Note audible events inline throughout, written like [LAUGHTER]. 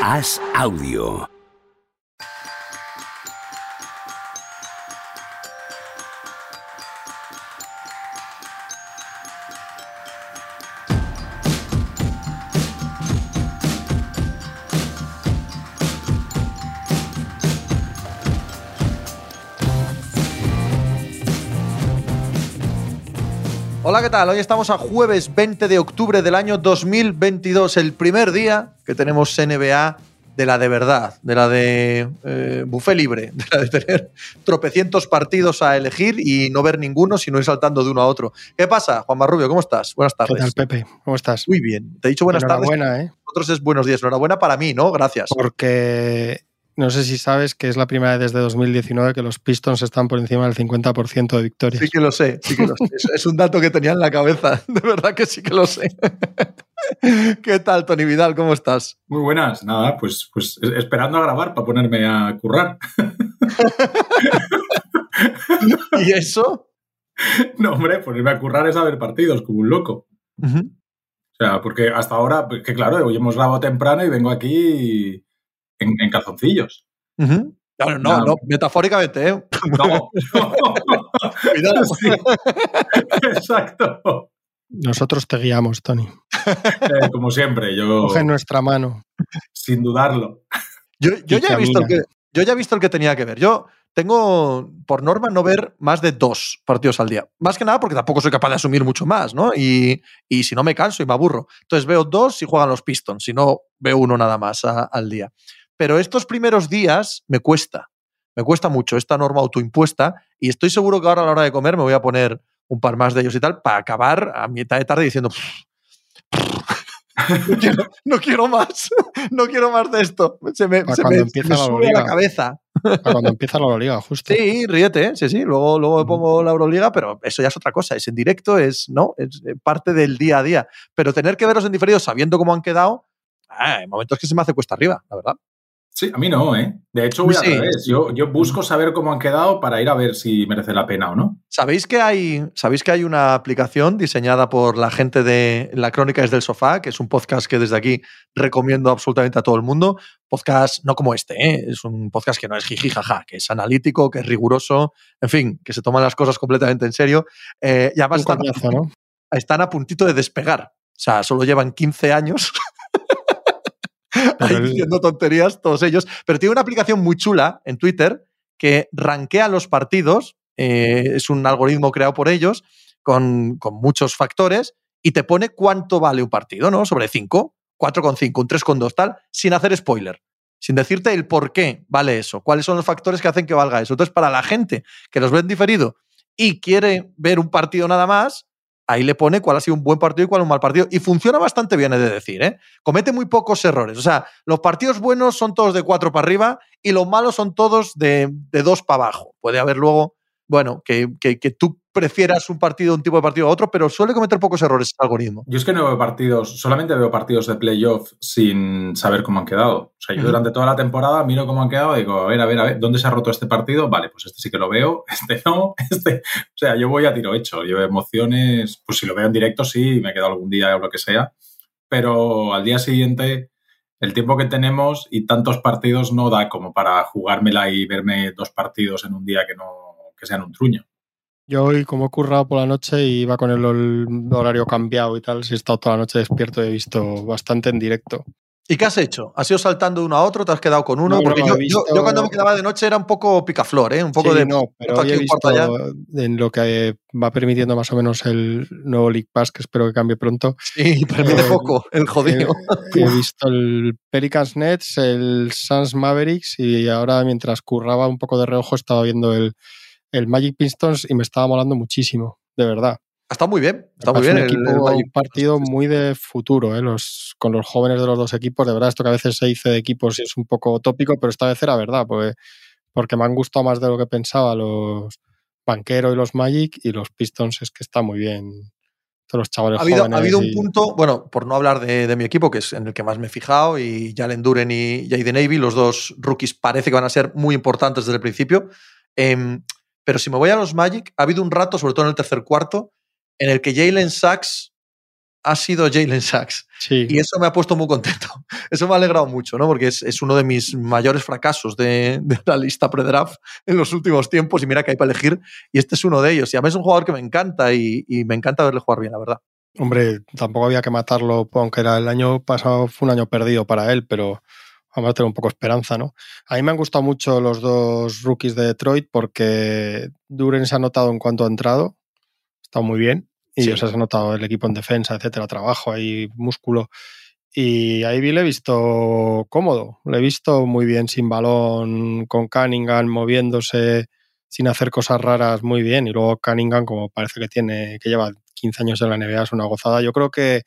Haz audio. Hola, ¿qué tal? Hoy estamos a jueves 20 de octubre del año 2022, el primer día que tenemos NBA de la de verdad, de la de eh, buffet libre, de la de tener tropecientos partidos a elegir y no ver ninguno, sino ir saltando de uno a otro. ¿Qué pasa, Juan Marrubio? ¿Cómo estás? Buenas tardes. ¿Qué tal, Pepe? ¿Cómo estás? Muy bien. Te he dicho buenas tardes. Enhorabuena, ¿eh? Nosotros es buenos días. Enhorabuena para mí, ¿no? Gracias. Porque no sé si sabes que es la primera vez desde 2019 que los Pistons están por encima del 50% de victorias. Sí que lo sé, sí que lo sé. Es, un dato que tenía en la cabeza. [LAUGHS] De verdad que sí que lo sé. [LAUGHS] ¿Qué tal, Tony Vidal? ¿Cómo estás? Muy buenas, nada, pues, pues es- esperando a grabar para ponerme a currar. [LAUGHS] ¿Y eso? No, hombre, ponerme a currar es a ver partidos como un loco. O sea, porque hasta ahora, pues, que claro, hoy hemos grabado temprano y vengo aquí en, en calzoncillos. Ujú. No, no, no, Nada. no, metafóricamente, ¿eh? No, [LAUGHS] Cuidado. Sí, [LAUGHS] exacto. Nosotros te guiamos, Tony. Eh, como siempre, yo Coge nuestra mano. sin dudarlo. Yo, yo ya he visto el que, yo ya he visto el que tenía que ver. Yo tengo, por norma, no ver más de dos partidos al día. Más que nada porque tampoco soy capaz de asumir mucho más, ¿no? Y, y si no me canso y me aburro. Entonces veo dos si juegan los Pistons, si no veo uno nada más a- al día. Pero estos primeros días me cuesta. Me cuesta mucho esta norma autoimpuesta y estoy seguro que ahora a la hora de comer me voy a poner un par más de ellos y tal para acabar a mitad de tarde diciendo no quiero, [LAUGHS] no quiero más, no quiero más de esto. Se me, se me- la sube a la cabeza. Para cuando empieza la Euroliga, justo. Sí, ríete, sí, sí. Luego, luego me pongo la Euroliga, pero eso ya es otra cosa. Es en directo, es, ¿no? es eh, parte del día a día. Pero tener que verlos en diferido sabiendo cómo han quedado, ah, hay momentos que se me hace cuesta arriba, la verdad. Sí, a mí no, ¿eh? De hecho, voy Sí. al revés. Yo, yo busco saber cómo han quedado para ir a ver si merece la pena o no. ¿Sabéis que hay, ¿Sabéis que hay una aplicación diseñada por la gente de La Crónica es del Sofá, que es un podcast que desde aquí recomiendo absolutamente a todo el mundo? Podcast no como este, ¿eh? es un podcast que no es jiji jaja, que es analítico, que es riguroso, en fin, que se toman las cosas completamente en serio. Eh, y además están, coñazo, ¿no? están a puntito de despegar. O sea, solo llevan 15 años ahí diciendo tonterías todos ellos. Pero tiene una aplicación muy chula en Twitter que rankea los partidos. eh, es un algoritmo creado por ellos con, con muchos factores y te pone cuánto vale un partido, ¿no? Sobre 5, 4,5, un 3,2, tal, sin hacer spoiler. Sin decirte el por qué vale eso, cuáles son los factores que hacen que valga eso. Entonces, para la gente que los ve en diferido y quiere ver un partido nada más, ahí le pone cuál ha sido un buen partido y cuál un mal partido. Y funciona bastante bien, he de decir, ¿eh? Comete muy pocos errores. O sea, los partidos buenos son todos de cuatro para arriba y los malos son todos de, de dos para abajo. Puede haber luego, bueno, que, que- que tú prefieras un partido, un tipo de partido a otro, pero suele cometer pocos errores el algoritmo. Yo es que no veo partidos, solamente veo partidos de playoff sin saber cómo han quedado. O sea, yo durante toda la temporada miro cómo han quedado y digo, a ver, a ver, a ver, ¿dónde se ha roto este partido? Vale, pues este sí que lo veo, [LAUGHS] este no, este. O sea, yo voy a tiro hecho. Yo emociones, pues si lo veo en directo, sí, me quedo algún día o lo que sea. Pero al día siguiente, el tiempo que tenemos y tantos partidos no da como para jugármela y verme dos partidos en un día que no que sean un truño. Yo hoy, como he currado por la noche y iba con el horario cambiado y tal, si he estado toda la noche despierto, he visto bastante en directo. ¿Y qué has hecho? ¿Has ido saltando de uno a otro? ¿Te has quedado con uno? No, Porque no, yo, he visto- yo- yo cuando me quedaba de noche era un poco picaflor, ¿eh? Un poco Sí, de... no, pero hoy he visto en lo que va permitiendo más o menos el nuevo League Pass, que espero que cambie pronto. Sí, [LAUGHS] permite Eh, poco, el jodido. He, he visto el Pelicans Nets, el Suns Mavericks y ahora mientras curraba un poco de reojo estaba viendo el, el Magic Pistons y me estaba molando muchísimo, de verdad. Está muy bien, está muy bien. Un, el- el equipo, Magic. un partido muy de futuro, ¿eh? Los, con los jóvenes de los dos equipos. De verdad, esto que a veces se dice de equipos y es un poco tópico, pero esta vez era verdad, porque, porque me han gustado más de lo que pensaba los Banquero y los Magic y los Pistons es que está muy bien. Los chavales Ha habido, ha habido un y- punto, bueno, por no hablar de, de mi equipo, que es en el que más me he fijado, y Jalen Duren y Jaden Navy, los dos rookies parece que van a ser muy importantes desde el principio. Em, pero si me voy a los Magic, ha habido un rato, sobre todo en el tercer cuarto, en el que Jalen Sachs ha sido Jalen Sachs. Sí. Y eso me ha puesto muy contento. [LAUGHS] Eso me ha alegrado mucho, ¿no? Porque es, es uno de mis mayores fracasos de, de la lista pre-draft en los últimos tiempos. Y mira que hay para elegir. Y este es uno de ellos. Y a mí es un jugador que me encanta y, y me encanta verle jugar bien, la verdad. Hombre, tampoco había que matarlo, aunque era el año pasado fue un año perdido para él, pero vamos a tener un poco de esperanza, ¿no? A mí me han gustado mucho los dos rookies de Detroit porque Duren se ha notado en cuanto ha entrado, está muy bien, y Sí. os has notado el equipo en defensa, etcétera, trabajo ahí, músculo. Y a Ivy le he visto cómodo, le he visto muy bien sin balón, con Cunningham moviéndose, sin hacer cosas raras, muy bien. Y luego Cunningham, como parece que tiene, que lleva 15 años en la NBA, es una gozada. Yo creo que,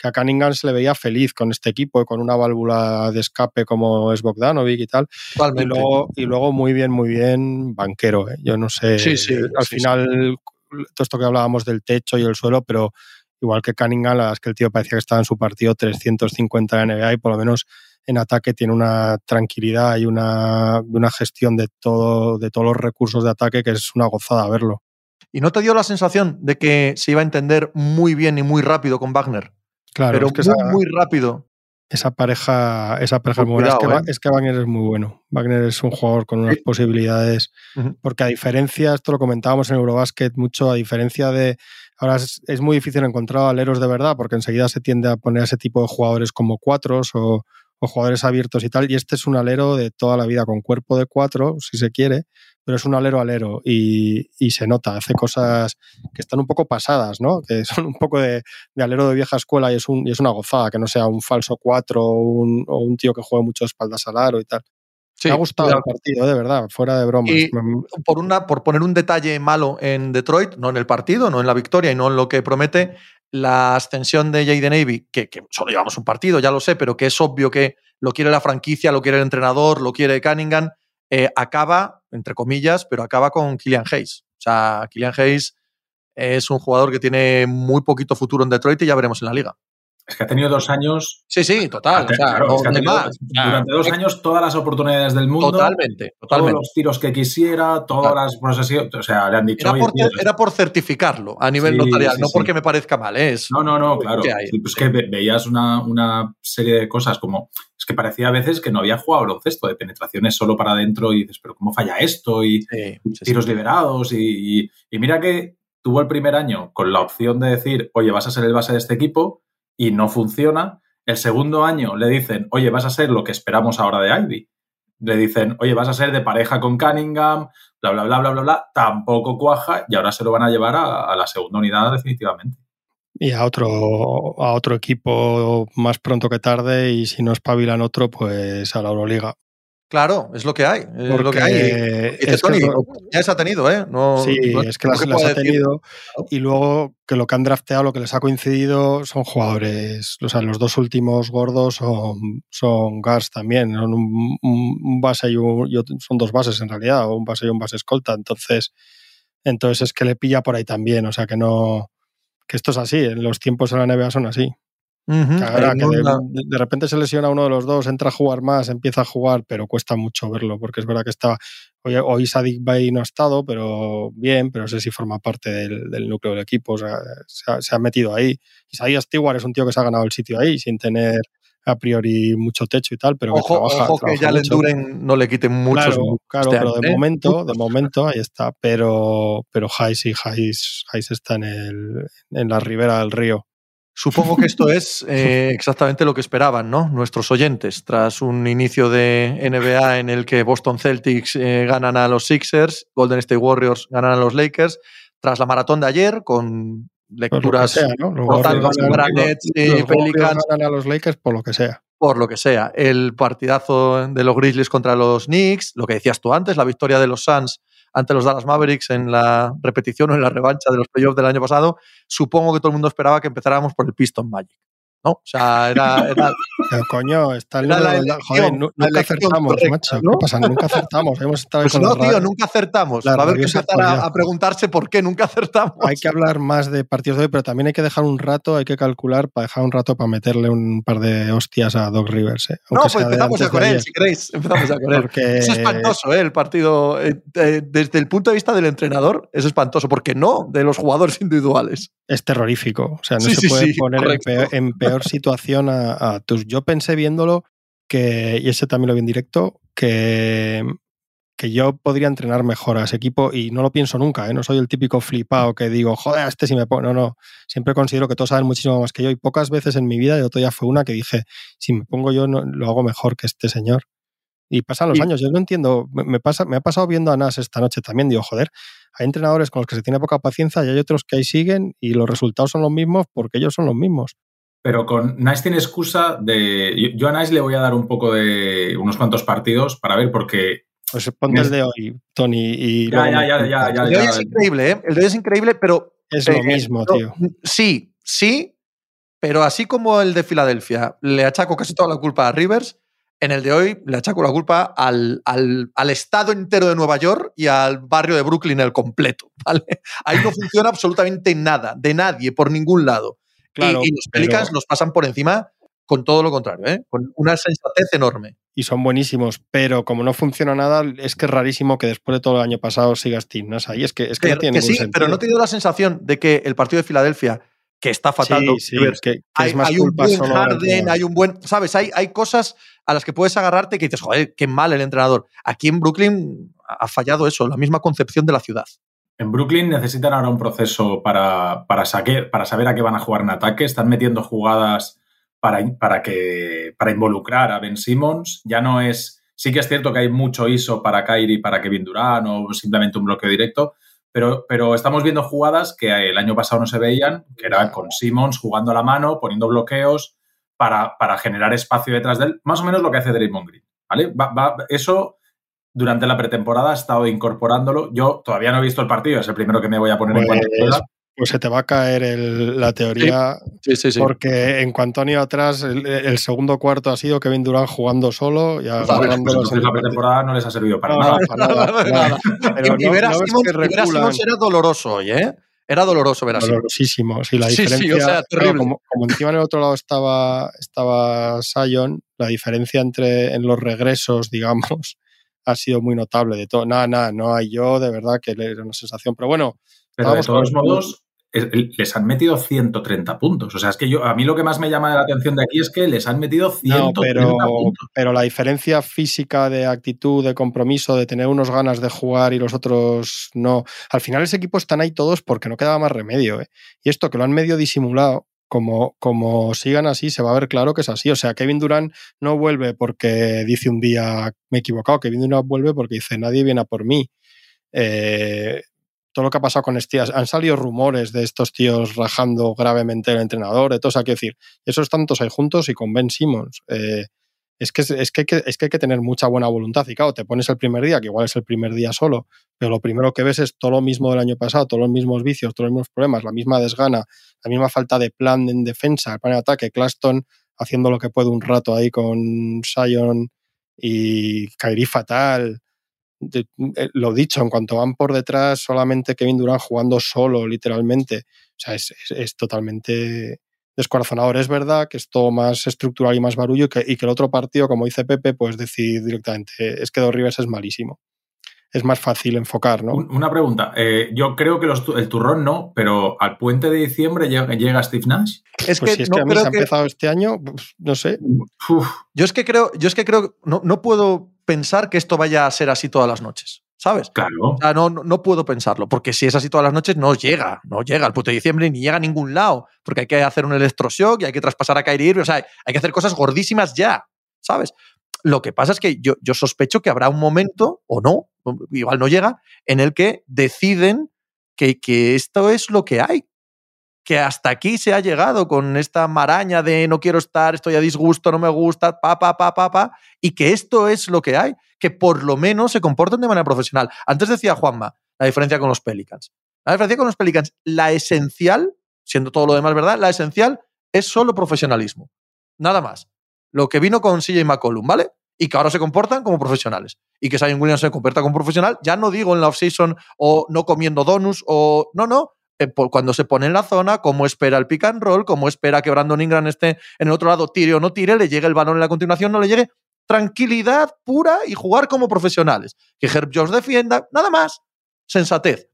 que a Cunningham se le veía feliz con este equipo, con una válvula de escape como es Bogdanovic y tal. Y luego, y luego muy bien, muy bien banquero. ¿eh? Yo no sé, Sí, sí, al sí, final, todo esto que hablábamos del techo y el suelo, pero igual que Cunningham, la es que el tío parecía que estaba en su partido 350 de NBA y por lo menos en ataque tiene una tranquilidad y una, una gestión de todo, de todos los recursos de ataque que es una gozada verlo. ¿Y no te dio la sensación de que se iba a entender muy bien y muy rápido con Wagner? Claro, pero es que muy, esa, muy rápido. esa pareja, esa pareja muy buena. Es que, ¿eh? es que Wagner es muy bueno. Wagner es un jugador con unas Sí. posibilidades porque a diferencia, esto lo comentábamos en Eurobasket mucho, a diferencia de, ahora es, es muy difícil encontrar aleros de verdad, porque enseguida se tiende a poner a ese tipo de jugadores como cuatros o, o jugadores abiertos y tal, y este es un alero de toda la vida, con cuerpo de cuatro, si se quiere, pero es un alero alero y, y se nota, hace cosas que están un poco pasadas, ¿no? Que [LAUGHS] son un poco de, de alero de vieja escuela y es, un, y es una gozada, que no sea un falso cuatro o un, o un tío que juegue mucho de espaldas al aro y tal. Sí, Me ha gustado el partido, de verdad, fuera de bromas. Y- por, una, por poner un detalle malo en Detroit, no en el partido, no en la victoria y no en lo que promete, la ascensión de Jaden que, que solo llevamos un partido, ya lo sé, pero que es obvio que lo quiere la franquicia, lo quiere el entrenador, lo quiere Cunningham, eh, acaba, entre comillas, pero acaba con Killian Hayes. O sea, Killian Hayes es un jugador que tiene muy poquito futuro en Detroit y ya veremos en la liga. Es que ha tenido dos años. Sí, sí, total. O sea, Claro, es que ha tenido durante dos años todas las oportunidades del mundo. Totalmente, Todos los tiros que quisiera, todas Claro. las posesiones. O sea, le han dicho. Era "Oye, por, tío, era por certificarlo a nivel Sí, notarial, sí, no sí. porque me parezca mal. ¿eh? Es No, no, no, claro. que hay. Sí, pues que ve- veías una, una serie de cosas como. Es que parecía a veces que no había jugado baloncesto, de penetraciones solo para adentro y dices, pero ¿cómo falla esto? Y Sí, sí, sí. tiros liberados. Y, y- y mira que tuvo el primer año con la opción de decir, oye, vas a ser el base de este equipo y no funciona. El segundo año le dicen, oye, vas a ser lo que esperamos ahora de Ivy. Le dicen, oye, vas a ser de pareja con Cunningham, bla, bla, bla, bla, bla, bla. Tampoco cuaja y ahora se lo van a llevar a, la segunda unidad definitivamente. y a otro, a otro equipo más pronto que tarde y si no espabilan otro, pues a la Euroliga. Claro, es lo que hay. Es lo que hay. Y es Tony, ya se ha tenido, ¿eh? No, sí, no- es que las, ha tenido Claro. y luego que lo que han drafteado, lo que les ha coincidido son jugadores, o sea, los dos últimos gordos son, son guards también, son un, un- un base y, un- y otro- son dos bases en realidad, o un base y un base escolta, entonces, entonces es que le pilla por ahí también, o sea, que no, que esto es así, en los tiempos en la NBA son así. Ahora que de, repente se lesiona uno de los dos, entra a jugar más, empieza a jugar, pero cuesta mucho verlo, porque es verdad que estaba. Hoy, hoy Sadik Bay no ha estado, pero bien, pero no sé si forma parte del, del núcleo del equipo, o sea, se ha, se ha metido ahí. Isaiah Stewart es un tío que se ha ganado el sitio ahí, sin tener a priori mucho techo y tal, pero que Ojo, trabaja. ojo que trabaja ya le mucho. enduren, no le quiten muchos. Claro, este pero año, de ¿eh? momento, de momento ahí está. Pero, pero Hayes y Hayes, Hayes está en, el, en la ribera del río. Supongo que esto es [LAUGHS] eh, exactamente lo que esperaban, ¿no? Nuestros oyentes, tras un inicio de NBA en el que Boston Celtics eh, ganan a los Sixers, Golden State Warriors ganan a los Lakers, tras la maratón de ayer, con Por lo que lecturas sea, ¿no? Los brutales Warriors contra ganan- Nets los- y los Pelicans, ganan a los Lakers por lo que sea. por lo que sea. El partidazo de los Grizzlies contra los Knicks, lo que decías tú antes, la victoria de los Suns ante los Dallas Mavericks en la repetición o en la revancha de los playoffs del año pasado. Supongo que todo el mundo esperaba que empezáramos por el Piston Magic. ¿No? O sea, era... era Pero coño, está el la elección, Joder, nunca acertamos, correcta, macho. ¿no? ¿Qué pasa? Nunca acertamos. [LAUGHS] Hemos estado pues con no, tío, nunca acertamos. Va a haber que empezar a, a preguntarse por qué nunca acertamos. Hay que hablar más de partidos de hoy, pero también hay que dejar un rato, hay que calcular para dejar un rato para meterle un par de hostias a Doc Rivers. ¿eh? No, pues empezamos ya antes con él, si queréis. Empezamos ya con él. Porque Es espantoso, ¿eh? El partido. eh, eh, desde el punto de vista del entrenador, es espantoso, porque no de los jugadores [LAUGHS] individuales. es terrorífico. O sea, no Sí, se sí, puede sí, poner en correcto. peor, en peor situación a, a tus. Yo pensé viéndolo que, y ese también lo vi en directo, que, que yo podría entrenar mejor a ese equipo y no lo pienso nunca, ¿eh? no soy el típico flipado que digo, joder, este si me pongo. No, no. Siempre considero que todos saben muchísimo más que yo y pocas veces en mi vida, y otro día fue una que dije, si me pongo yo, no, lo hago mejor que este señor. Y pasan los años, yo no entiendo, me pasa, me ha pasado viendo a Nas esta noche también, digo, joder, hay entrenadores con los que se tiene poca paciencia y hay otros que ahí siguen y los resultados son los mismos porque ellos son los mismos. Pero con Nice tiene excusa de. Yo, yo a Nice le voy a dar un poco de. unos cuantos partidos para ver, porque. Pues ponte el de hoy, Tony, y Ya, luego ya, ya, el de hoy es increíble, ¿eh? El de hoy es increíble, pero. Es eh, lo mismo, tío. Sí, sí, pero así como el de Filadelfia le achaco casi toda la culpa a Rivers, en el de hoy le achaco la culpa al, al, al estado entero de Nueva York y al barrio de Brooklyn el completo, [LAUGHS] ¿vale? Ahí no funciona absolutamente nada, de nadie, por ningún lado. Y- Claro, y, los pero- Pelicans los pasan por encima con todo lo contrario, ¿eh? Con una sensatez enorme. y son buenísimos, pero como no funciona nada, es que es rarísimo que después de todo el año pasado sigas Team Nasa. Y es que, es que Pero, no tiene que ningún sí, sentido. pero no te dio la sensación de que el partido de Filadelfia, que está fatal, Sí, sí, que, que hay, es más hay un culpa buen Harden, hay un buen. ¿Sabes? Hay, hay cosas a las que puedes agarrarte que dices, joder, qué mal el entrenador. Aquí en Brooklyn ha fallado eso, la misma concepción de la ciudad. En Brooklyn necesitan ahora un proceso para, para, para saber a qué van a jugar en ataque. Están metiendo jugadas para, para, que, para involucrar a Ben Simmons. Ya no es. Sí que es cierto que hay mucho ISO para Kyrie para Kevin Durant o simplemente un bloqueo directo. Pero, pero estamos viendo jugadas que el año pasado no se veían, que era con Simmons jugando a la mano, poniendo bloqueos para, para generar espacio detrás de él. Más o menos lo que hace Draymond Green. ¿vale? Va- va- eso durante la pretemporada ha estado incorporándolo. Yo todavía no he visto el partido, es el primero que me voy a poner en cuanto Pues, pueda. pues se te va a caer el- la teoría, Sí, sí, sí. porque en cuanto han ido atrás, el, el segundo cuarto ha sido Kevin Durant jugando solo y Pues agarrándolos entonces en la pretemporada no les ha servido para No, nada. no, para nada, [LAUGHS] para nada. Pero y no- ver a no que era doloroso hoy, ¿eh? Era doloroso ver a Simmons. dolorosísimo. Sí, la Sí, sí, o diferencia. sea, claro, como, como encima en el otro lado estaba, estaba Sion, la diferencia entre en los regresos, digamos, ha sido muy notable. De todo, nada, nada, no hay yo, de verdad que era una sensación. Pero bueno, Pero de todos con- modos, es- les han metido 130 puntos. O sea, es que yo a mí lo que más me llama la atención de aquí es que les han metido 130 no, pero, puntos. pero la diferencia física de actitud, de compromiso, de tener unos ganas de jugar y los otros no. Al final ese equipo están ahí todos porque no quedaba más remedio. ¿eh? Y esto que lo han medio disimulado, como, como sigan así, se va a ver claro que es así. O sea, Kevin Durant no vuelve porque dice un día, me he equivocado, Kevin Durant vuelve porque dice, nadie viene por mí. Eh, todo lo que ha pasado con este, han salido rumores de estos tíos rajando gravemente el entrenador, de todo, o sea, quiero decir, esos tantos ahí juntos y con Ben Simmons. Eh, es que, es, que, es que hay que tener mucha buena voluntad. Y claro, te pones el primer día, que igual es el primer día solo, pero lo primero que ves es todo lo mismo del año pasado, todos los mismos vicios, todos los mismos problemas, la misma desgana, la misma falta de plan en defensa, el plan de ataque, Claston haciendo lo que puede un rato ahí con Sion y Kairi fatal. Eh, lo dicho, en cuanto van por detrás, solamente Kevin Durant jugando solo, literalmente. O sea, es- es totalmente descorazonador. Es verdad que es todo más estructural y más barullo y que, y que el otro partido, como dice Pepe, pues decir directamente, es que Dos Rivers es malísimo. Es más fácil enfocar, ¿no? Un- Una pregunta. eh, yo creo que los el turrón no, pero al puente de diciembre llega, llega Steve Nash. Es pues que si es no que a mí creo se ha que- empezado este año, pues, no sé. Uf, Yo es que creo, yo es que creo, no, no puedo pensar que esto vaya a ser así todas las noches, ¿sabes? claro. O sea, no, no, no puedo pensarlo, porque si es así todas las noches, no llega, no llega al puto de diciembre ni llega a ningún lado, porque hay que hacer un electroshock y hay que traspasar a Kyrie Irving, o sea, hay que hacer cosas gordísimas ya, ¿sabes? Lo que pasa es que yo, yo sospecho que habrá un momento, o no, igual no llega, en el que deciden que, que esto es lo que hay, que hasta aquí se ha llegado con esta maraña de no quiero estar, estoy a disgusto, no me gusta, pa, pa, pa, pa, pa, y que esto es lo que hay, que por lo menos se comporten de manera profesional. Antes decía Juanma, la diferencia con los Pelicans. La diferencia con los Pelicans, la esencial, siendo todo lo demás verdad, la esencial es solo profesionalismo. Nada más. Lo que vino con CJ McCollum, ¿vale? Y que ahora se comportan como profesionales. Y que Zion Williams se comporta como profesional, ya no digo en la offseason o no comiendo donuts o. No, no. Eh, Cuando se pone en la zona, cómo espera el pick and roll, cómo espera que Brandon Ingram esté en el otro lado, tire o no tire, le llegue el balón en la continuación, no le llegue. Tranquilidad pura y jugar como profesionales. Que Herb Jones defienda, nada más. Sensatez.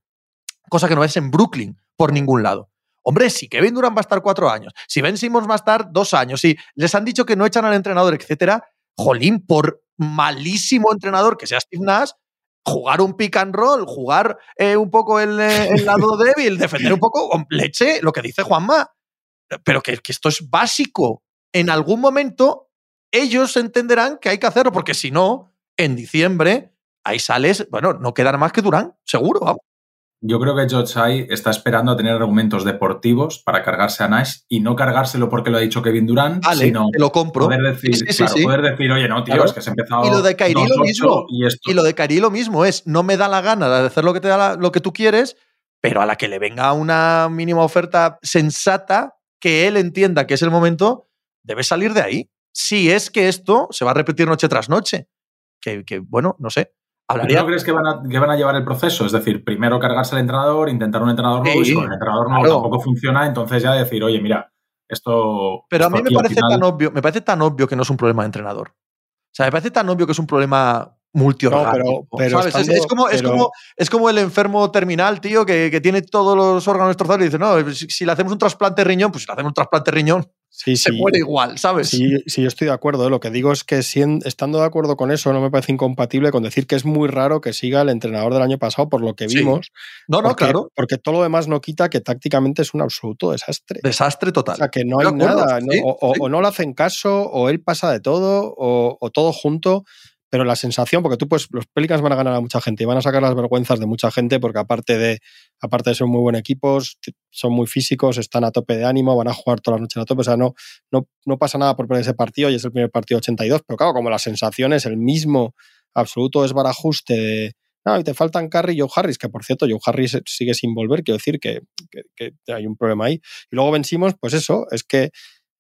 Cosa que no es en Brooklyn por ningún lado. Hombre, si Kevin Durant va a estar cuatro años, si Ben Simmons va a estar dos años, si les han dicho que no echan al entrenador, etcétera, jolín, por malísimo entrenador que sea Steve Nash, jugar un pick and roll, jugar eh, un poco el, eh, el lado [LAUGHS] débil, defender un poco con leche, lo que dice Juanma. Pero que, que esto es básico. En algún momento ellos entenderán que hay que hacerlo, porque si no, en diciembre, ahí sales, bueno, no quedará más que Durán, seguro, vamos. Yo creo que George Tsai está esperando a tener argumentos deportivos para cargarse a Nash y no cargárselo porque lo ha dicho Kevin Durant, Vale, sino te lo compro. poder decir, Sí, sí, claro, sí. poder decir, oye, no, tío, Claro. es que has empezado. Y lo de Kyrie lo 2-8 mismo. Y, esto, Y lo de Kyrie lo mismo es, no me da la gana de hacer lo que te da la- lo que tú quieres, pero a la que le venga una mínima oferta sensata que él entienda que es el momento, debe salir de ahí. Si es que esto se va a repetir noche tras noche. Que, que, bueno, no sé. ¿Tú Hablaría. no crees que van, a, que van a llevar el proceso? Es decir, primero cargarse al entrenador, intentar un entrenador nuevo y si con el entrenador nuevo claro. tampoco funciona, entonces ya decir, oye, mira, esto. Pero a mí me parece final- tan obvio, me parece tan obvio que no es un problema de entrenador. O sea, me parece tan obvio que es un problema multiorgánico. No, pero- pero ¿sabes? Es- estando- es, como, es, como, es como el enfermo terminal, tío, que, que tiene todos los órganos destrozados y dice, no, si, si le hacemos un trasplante de riñón, pues si le hacemos un trasplante de riñón, Sí, se sí. muere igual, ¿sabes? Sí, sí, yo estoy de acuerdo. ¿eh? Lo que digo es que estando de acuerdo con eso, no me parece incompatible con decir que es muy raro que siga el entrenador del año pasado por lo que vimos. no, no, porque, claro. Porque todo lo demás no quita que tácticamente es un absoluto desastre. Desastre O total. sea, que no De hay acuerdo, nada. o, o- o no le hacen caso, o él pasa de todo, o, o todo junto. Pero la sensación, porque tú, pues, los Pelicans van a ganar a mucha gente y van a sacar las vergüenzas de mucha gente, porque aparte de, aparte de ser muy buen equipos, son muy físicos, están a tope de ánimo, van a jugar todas las noches a tope. O sea, no, no, no pasa nada por perder ese partido y es el primer partido 82. Pero claro, como la sensación es el mismo absoluto desbarajuste de. No, y te faltan Curry y Joe Harris, que por cierto, Joe Harris sigue sin volver, quiero decir que, que- que hay un problema ahí. Y luego vencimos, pues eso, es que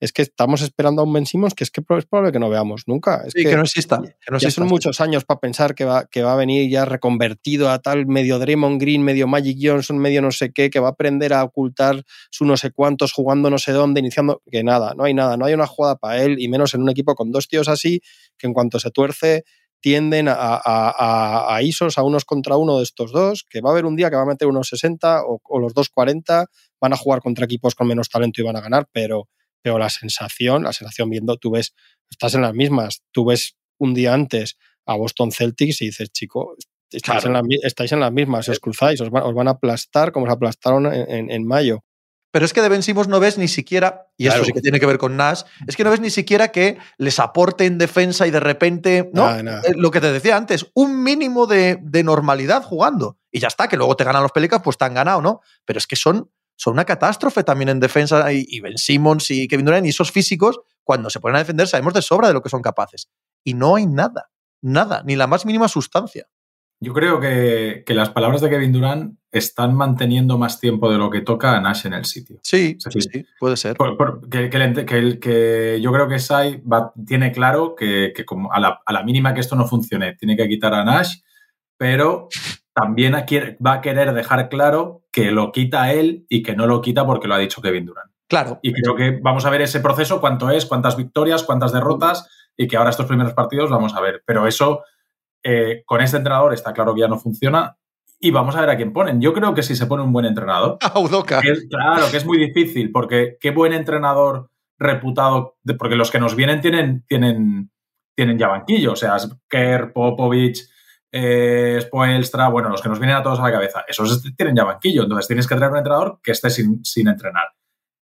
es que estamos esperando a un Ben Simmons que es que es probable que no veamos nunca. Es Sí, que, no exista. Que no ya exista. son muchos años para pensar que va, que va a venir ya reconvertido a tal medio Draymond Green, medio Magic Johnson, medio no sé qué, que va a aprender a ocultar su no sé cuántos, jugando no sé dónde, iniciando. Que nada, no hay nada, no hay una jugada para él, y menos en un equipo con dos tíos así, que en cuanto se tuerce tienden a, a- a- a ISOs, a unos contra uno de estos dos, que va a haber un día que va a meter unos 60 o, o los dos 40, van a jugar contra equipos con menos talento y van a ganar, pero, pero la sensación, la sensación viendo, tú ves, estás en las mismas, tú ves un día antes a Boston Celtics y dices, chico, estáis, Claro. en, las, mi- estáis en las mismas, si os cruzáis, os van, os van a aplastar como os aplastaron en, en- en mayo. Pero es que de Ben Simmons no ves ni siquiera, y Claro. esto sí que tiene que ver con Nash, es que no ves ni siquiera que les aporte en defensa y de repente, ¿no? Nada, nada. Eh, Lo que te decía antes, un mínimo de, de normalidad jugando. Y ya está, que luego te ganan los Pelicans, pues te han ganado, ¿no? Pero es que son, son una catástrofe también en defensa y, y Ben Simmons y Kevin Durant y esos físicos, cuando se ponen a defender, sabemos de sobra de lo que son capaces. Y no hay nada, nada, ni la más mínima sustancia. Yo creo que, que las palabras de Kevin Durant están manteniendo más tiempo de lo que toca a Nash en el sitio. Sí, Sí, sí, puede ser. Por- por- que, que, le ente- que el- que yo creo que Sai va- tiene claro que, que como a, la, a la mínima que esto no funcione, tiene que quitar a Nash, pero también va a querer dejar claro que lo quita él y que no lo quita porque lo ha dicho Kevin Durant. Claro. Y creo que vamos a ver ese proceso, cuánto es, cuántas victorias, cuántas derrotas, y que ahora estos primeros partidos vamos a ver. Pero eso, eh, con este entrenador está claro que ya no funciona. Y vamos a ver a quién ponen. Yo creo que si se pone un buen entrenador, [LAUGHS] Audoka. es- claro, que es muy difícil, porque qué buen entrenador reputado, porque los que nos vienen tienen, tienen, tienen ya banquillo, o sea, Kerr, Popovich, eh, Spoelstra, bueno, los que nos vienen a todos a la cabeza, esos tienen ya banquillo, entonces tienes que traer un entrenador que esté sin, sin entrenar.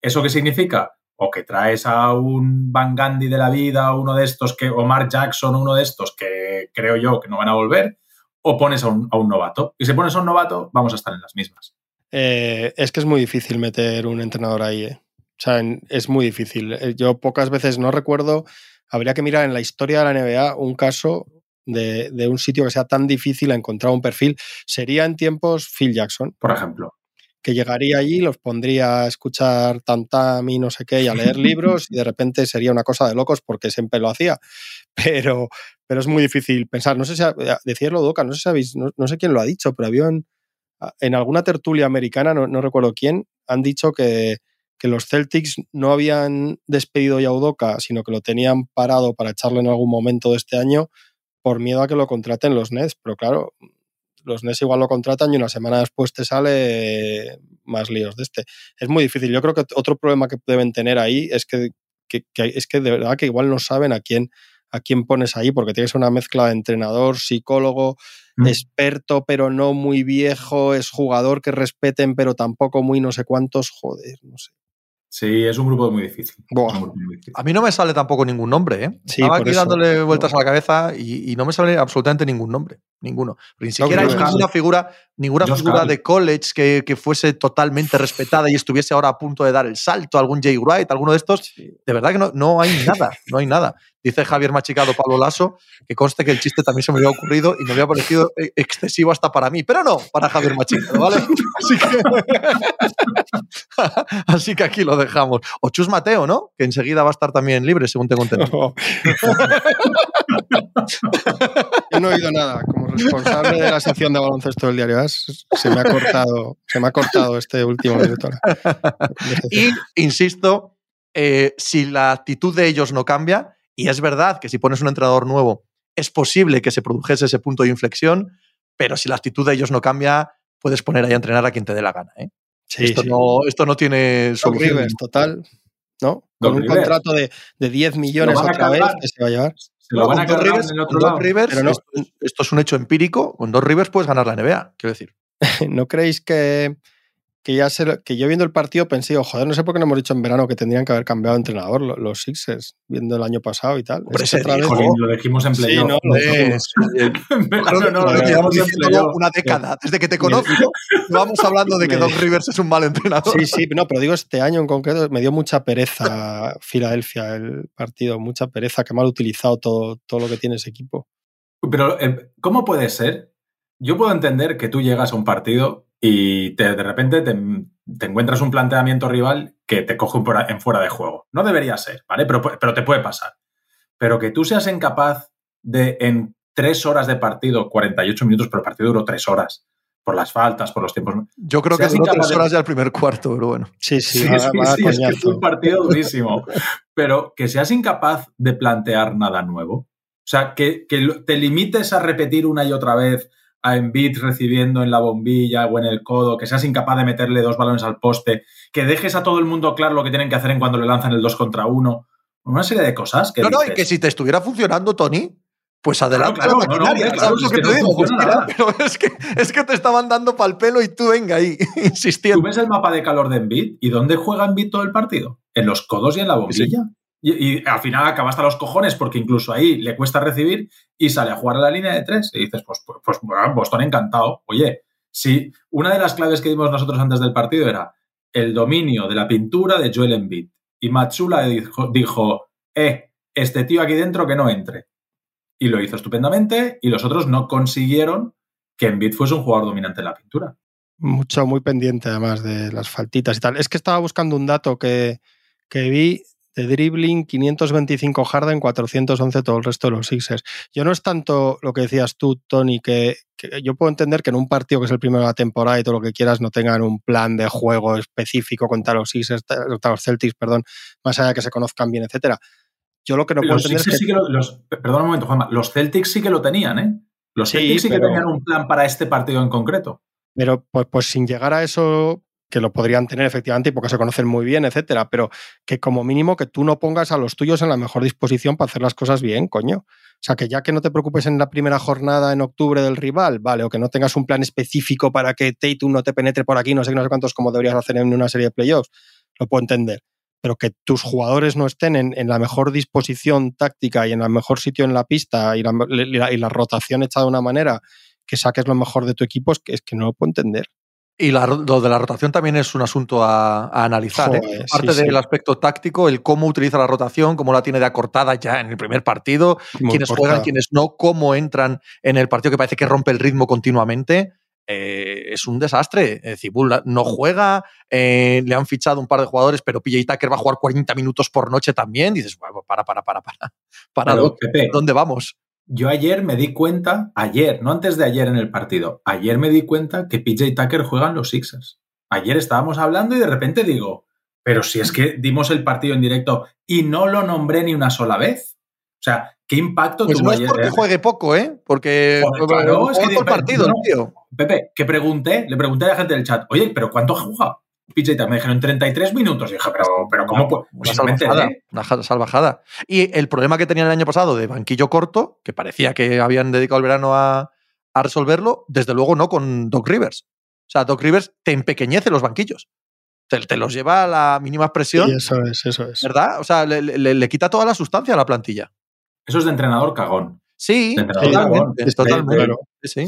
¿Eso qué significa? O que traes a un Van Gandhi de la vida, uno de estos, que, o Mark Jackson, uno de estos, que creo yo que no van a volver, o pones a un, a un novato. Y si pones a un novato, vamos a estar en las mismas. Eh, es que es muy difícil meter un entrenador ahí. eh. O sea, es muy difícil. Eh, Yo pocas veces no recuerdo, habría que mirar en la historia de la NBA un caso de, de un sitio que sea tan difícil encontrar un perfil. Sería en tiempos Phil Jackson, Por ejemplo. que llegaría allí, los pondría a escuchar tantam y no sé qué y a leer libros y de repente sería una cosa de locos porque siempre lo hacía. Pero, pero es muy difícil pensar. No sé si, decirlo, Doca, no sé si sabéis, no, sé quién lo ha dicho, pero había en, en alguna tertulia americana, no, no recuerdo quién, han dicho que, que los Celtics no habían despedido ya a Udoka, sino que lo tenían parado para echarlo en algún momento de este año por miedo a que lo contraten los Nets. Pero claro, los Nets igual lo contratan y una semana después te sale más líos de este. Es muy difícil. Yo creo que otro problema que deben tener ahí es que, es que de verdad que igual no saben a quién, a quién pones ahí, porque tienes una mezcla de entrenador, psicólogo, mm. experto, pero no muy viejo, es jugador que respeten, pero tampoco muy no sé cuántos. Joder, no sé. Sí, es un grupo muy difícil. A mí no me sale tampoco ningún nombre, ¿eh? Estaba aquí dándole vueltas a la cabeza y, no me sale absolutamente ningún nombre. Ninguno. ni siquiera hay ninguna figura, ninguna figura de college que, fuese totalmente respetada y estuviese ahora a punto de dar el salto. Algún Jay Wright, alguno de estos. De verdad que no, no hay nada. No hay nada. Dice Javier Machicado Pablo Lasso, que conste que el chiste también se me había ocurrido y me había parecido eh, excesivo hasta para mí, pero no para Javier Machicado, ¿vale? [LAUGHS] [LAUGHS] Así que, aquí lo dejamos. O Chus Mateo, ¿no? Que enseguida va a estar también libre, según tengo entendido. [LAUGHS] Yo no he oído nada. Como responsable de la sección de baloncesto del diario As, se me ha cortado, se me ha cortado este último minuto. Y, insisto, eh, si la actitud de ellos no cambia, y es verdad que si pones un entrenador nuevo, es posible que se produjese ese punto de inflexión, pero si la actitud de ellos no cambia, puedes poner ahí a entrenar a quien te dé la gana. ¿eh? esto, No, esto no tiene solución. total. ¿no? Con un contrato de, de, 10 millones otra vez que se va a llevar. Se lo van a cargar en el otro lado. Rivers, esto, es un hecho empírico. Con dos Rivers puedes ganar la NBA, quiero decir. [LAUGHS] ¿No creéis que, que ya que yo viendo el partido pensé, oh, joder, no sé por qué no hemos dicho en verano que tendrían que haber cambiado de entrenador los, Sixers, viendo el año pasado y tal. lo dijimos en playoff. Sí, no, no, [LAUGHS] no, lo llevamos diciendo una década. Desde que te conozco, vamos hablando de que Doc Rivers es un mal entrenador. Sí, sí, no, pero digo este año en concreto me dio mucha pereza Filadelfia el partido, mucha pereza, que mal utilizado todo, todo lo que tiene ese equipo. Pero, eh, ¿cómo puede ser? Yo puedo entender que tú llegas a un partido y de repente te, encuentras un planteamiento rival que te coge en fuera de juego. No debería ser, ¿vale? Pero, pero te puede pasar. Pero que tú seas incapaz de en tres horas de partido, 48 minutos, pero el partido duró tres horas, por las faltas, por los tiempos. Yo creo que duró tres horas ya el primer cuarto, pero bueno. Sí, sí, sí, sí, es que fue un partido durísimo. pero que seas incapaz de plantear nada nuevo. O sea, que, que te limites a repetir una y otra vez a Embiid recibiendo en la bombilla o en el codo, que seas incapaz de meterle dos balones al poste, que dejes a todo el mundo claro lo que tienen que hacer en cuando le lanzan el 2 contra 1. Una serie de cosas que. No, no, y que si te estuviera funcionando, Tony, pues adelante. Claro, claro, no, no, que te digo, pero es que, es que te estaban dando pal pelo y tú venga ahí, [LAUGHS] insistiendo. ¿Tú ves el mapa de calor de Embiid y dónde juega Embiid todo el partido? En los codos y en la bombilla. Y, al final acaba hasta los cojones porque incluso ahí le cuesta recibir y sale a jugar a la línea de tres. Y dices, pues, pues, pues Boston encantado. Oye, si una de las claves que dimos nosotros antes del partido era el dominio de la pintura de Joel Embiid. Y Matsula dijo, dijo, eh, este tío aquí dentro que no entre. Y lo hizo estupendamente y los otros no consiguieron que Embiid fuese un jugador dominante en la pintura. Mucho, muy pendiente además de las faltitas y tal. Es que estaba buscando un dato que, que vi de dribbling, 525 Harden, 411 todo el resto de los Sixers. Yo no es tanto lo que decías tú, Tony, que, yo puedo entender que en un partido que es el primero de la temporada y todo lo que quieras no tengan un plan de juego específico contra los Sixers, contra los Celtics, perdón, más allá de que se conozcan bien, etcétera. Yo lo que no puedo entender es que... los, perdón un momento, Juanma, los Celtics sí que lo tenían, ¿eh? Los Celtics sí, que tenían un plan para este partido en concreto. Pero pues, pues sin llegar a eso, que lo podrían tener efectivamente porque se conocen muy bien, etcétera, pero que como mínimo que tú no pongas a los tuyos en la mejor disposición para hacer las cosas bien, coño. O sea, que ya que no te preocupes en la primera jornada en octubre del rival, vale, o que no tengas un plan específico para que Tatum no te penetre por aquí, no sé no sé cuántos, como deberías hacer en una serie de playoffs, lo puedo entender. Pero que tus jugadores no estén en, la mejor disposición táctica y en el mejor sitio en la pista y la, y la rotación hecha de una manera que saques lo mejor de tu equipo, es que, es que no lo puedo entender. Y lo de la rotación también es un asunto a, analizar. ¿eh? Aparte del aspecto táctico, el cómo utiliza la rotación, cómo la tiene de acortada ya en el primer partido, quiénes juegan, quiénes no, cómo entran en el partido que parece que rompe el ritmo continuamente. eh, es un desastre. Cibul no juega, eh, le han fichado un par de jugadores, pero PJ Tucker va a jugar 40 minutos por noche también. Dices, bueno, para, para, para, para. para Pepe. ¿Dónde vamos? Yo ayer me di cuenta, ayer, no antes de ayer en el partido, ayer me di cuenta que PJ Tucker juegan los Sixers. Ayer estábamos hablando y de repente digo, pero si es que dimos el partido en directo y no lo nombré ni una sola vez. O sea, ¿qué impacto Pues tuvo no es ayer? porque eh? juegue poco, ¿eh? Porque Joder, claro, es que juega Pepe, partido, no. tío. Pepe, que pregunté, le pregunté a la gente del chat, oye, ¿pero cuánto ha jugado? PJ me dijeron 33 minutos. Y dije, pero, pero ¿cómo? puede? Una Pues me salvajada, una ja- salvajada. Y el problema que tenían el año pasado de banquillo corto, que parecía que habían dedicado el verano a, a resolverlo, desde luego no con Doc Rivers. O sea, Doc Rivers te empequeñece los banquillos. Te, te los lleva a la mínima expresión, eso es, eso es. ¿verdad? O sea, le, le- le quita toda la sustancia a la plantilla. Eso es de entrenador cagón. Sí, De entrenador totalmente. cagón. totalmente. Claro. Sí.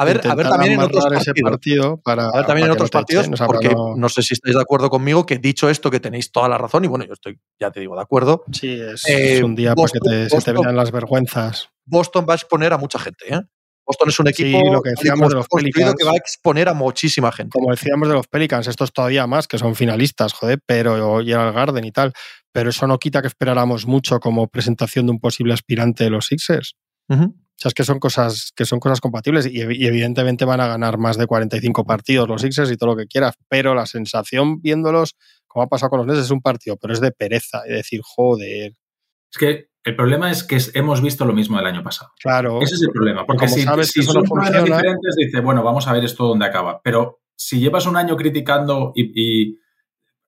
A ver, a ver también en otros partidos. partido para. A ver, también en para que otros no partidos, echen, o sea, porque no... no- sé si estáis de acuerdo conmigo, que dicho esto, que tenéis toda la razón, y bueno, yo estoy, ya te digo, de acuerdo. Sí, es, Eh, es un día para que Boston- te- se te Boston- vean las vergüenzas. Boston va a exponer a mucha gente. ¿eh? Boston es un Sí, equipo lo que decíamos de los Pelicans. que va a exponer a muchísima gente. Como decíamos de los Pelicans, estos todavía más, que son finalistas, joder, pero y el Garden y tal. Pero eso no quita que esperáramos mucho como presentación de un posible aspirante de los Sixers. Ujú. O sea, es que son cosas, que son cosas compatibles y, evi- y evidentemente van a ganar más de 45 partidos los Sixers y todo lo que quieras, pero la sensación viéndolos, como ha pasado con los Nets, es un partido, pero es de pereza y decir, joder, Es que el problema es que es- hemos visto lo mismo del año pasado. claro, Ese es el problema. Porque Como si, sabes si que eso no son funciona- diferentes, dice, bueno, vamos a ver esto dónde acaba. Pero si llevas un año criticando y, y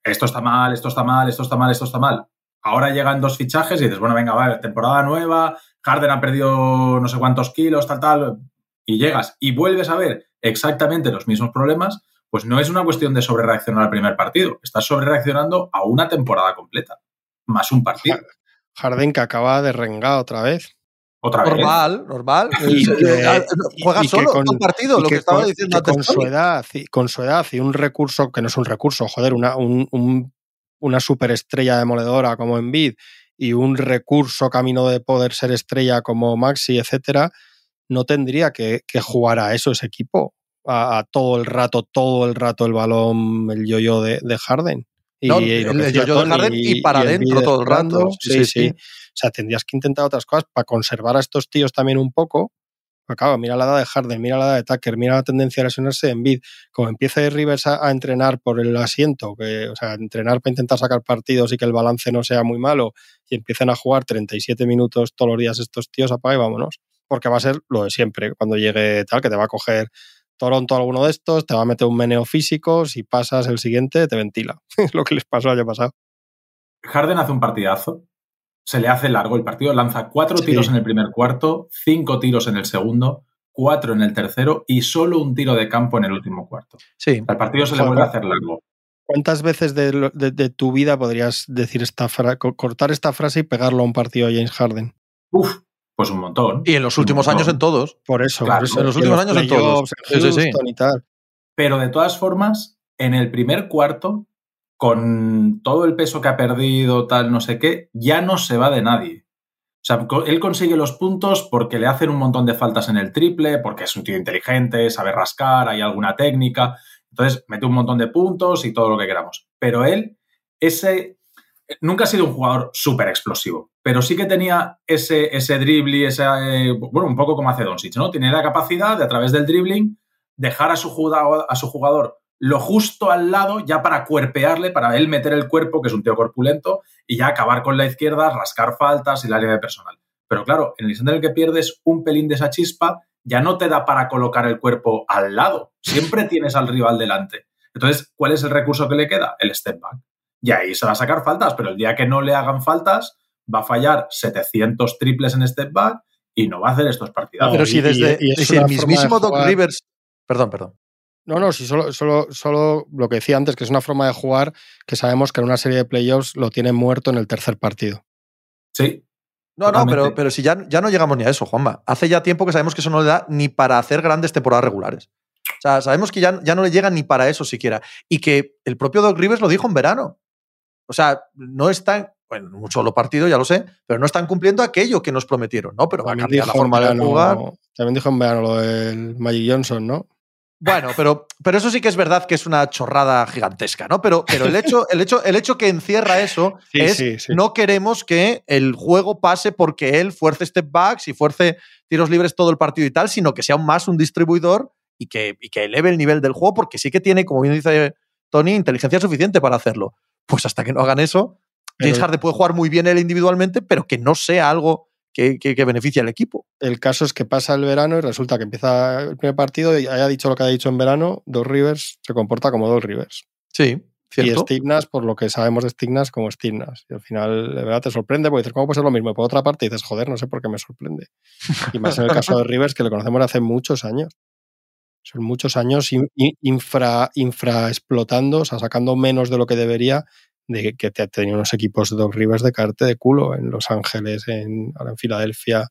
esto está mal, esto está mal, esto está mal, esto está mal, ahora llegan dos fichajes y dices, bueno, venga, vale, temporada nueva, Harden ha perdido no sé cuántos kilos, tal, tal, y llegas y vuelves a ver exactamente los mismos problemas, pues no es una cuestión de sobrereaccionar al primer partido, estás sobrereaccionando a una temporada completa, más un partido. Harden que acaba de rengar otra vez. Otra vez. Normal, normal. Y Eh, que- eh, Juega y solo con- un partido, lo que, que estaba con- diciendo antes. con su edad y con su edad y un recurso que no es un recurso, joder, una, un- un- una superestrella demoledora como Envid y un recurso camino de poder ser estrella como Maxi, etcétera, no tendría que, que jugar a eso ese equipo, a, a todo el rato, todo el rato el balón, el yo-yo de, de Harden. Y, No, y lo el que decía yo-yo de Harden y para adentro todo el rato. sí, sí. O sea, tendrías que intentar otras cosas para conservar a estos tíos también un poco. Pero claro, mira la edad de Harden, mira la edad de Tucker, mira la tendencia a lesionarse de Embiid. Como empiece Rivers a, a entrenar por el asiento, que, o sea, entrenar para intentar sacar partidos y que el balance no sea muy malo, y empiecen a jugar 37 minutos todos los días estos tíos, apaga y vámonos. Porque va a ser lo de siempre, cuando llegue tal, que te va a coger Toronto alguno de estos, te va a meter un meneo físico, si pasas el siguiente, te ventila. [LAUGHS] Es lo que les pasó el año pasado. Harden hace un partidazo, se le hace largo el partido, lanza cuatro Sí. tiros en el primer cuarto, cinco tiros en el segundo, cuatro en el tercero y solo un tiro de campo en el último cuarto. Sí. El partido se le vuelve a hacer largo. ¿Cuántas veces de, lo- de- de tu vida podrías decir esta fra- co- cortar esta frase y pegarlo a un partido a James Harden? Uf, pues un montón. Y en los últimos años en todos. Por eso, Claro, por eso. en los últimos años en todos. Sí, sí, sí. Houston y tal. Pero de todas formas, en el primer cuarto, con todo el peso que ha perdido, tal, no sé qué, ya no se va de nadie. O sea, él consigue los puntos porque le hacen un montón de faltas en el triple, porque es un tío inteligente, sabe rascar, hay alguna técnica. Entonces, mete un montón de puntos y todo lo que queramos. Pero él, ese. Nunca ha sido un jugador súper explosivo, pero sí que tenía ese, ese dribbling, ese, eh, bueno, un poco como hace Doncic, ¿no? Tiene la capacidad de, a través del dribbling, dejar a su jugador lo justo al lado ya para cuerpearle, para él meter el cuerpo, que es un tío corpulento, y ya acabar con la izquierda, rascar faltas y la línea de personal. Pero claro, en el instante en el que pierdes un pelín de esa chispa, ya no te da para colocar el cuerpo al lado. Siempre tienes al rival delante. Entonces, ¿cuál es el recurso que le queda? El step back. Y ahí se va a sacar faltas, pero el día que no le hagan faltas, va a fallar 700 triples en step back y no va a hacer estos partidos. No, Pero y- si desde y- y es si el mismísimo Doc Rivers. Perdón, perdón. No, no, sí, solo, solo, solo lo que decía antes, que es una forma de jugar que sabemos que en una serie de playoffs lo tienen muerto en el tercer partido. Sí, No, no, pero, pero si ya, ya no llegamos ni a eso, Juanma. Hace ya tiempo que sabemos que eso no le da ni para hacer grandes temporadas regulares. O sea, sabemos que ya, ya no le llega ni para eso siquiera. Y que el propio Doc Rivers lo dijo en verano. O sea, no están, bueno, en un solo partido, ya lo sé, pero no están cumpliendo aquello que nos prometieron, ¿no? Pero va a cambiar la forma de jugar. También dijo en verano lo del Magic Johnson, ¿no? Bueno, pero, pero eso sí que es verdad que es una chorrada gigantesca, ¿no? Pero, pero el, hecho, el, hecho, el hecho que encierra eso [LAUGHS] Sí, es sí, sí. no queremos que el juego pase porque él fuerce step backs y fuerce tiros libres todo el partido y tal, sino que sea aún más un distribuidor y que, y que eleve el nivel del juego, porque sí que tiene, como bien dice Tony, inteligencia suficiente para hacerlo. Pues hasta que no hagan eso, James Harden puede jugar muy bien él individualmente, pero que no sea algo que, que, que beneficie al equipo. El caso es que pasa el verano y resulta que empieza el primer partido y haya dicho lo que ha dicho en verano, Dos Rivers se comporta como Dos Rivers. Sí, Y cierto. Nash, por lo que sabemos de Steve Nash, como Steve Nash. Y al final, de verdad, te sorprende porque dices, ¿cómo puede ser lo mismo? Y por otra parte dices, joder, no sé por qué me sorprende. Y más en el caso de Rivers, que le conocemos hace muchos años. Son muchos años in- in- infra, infra explotando, o sea, sacando menos de lo que debería, de que te tenía unos equipos de Doc Rivers de carte de culo en Los Ángeles, en, ahora en Filadelfia.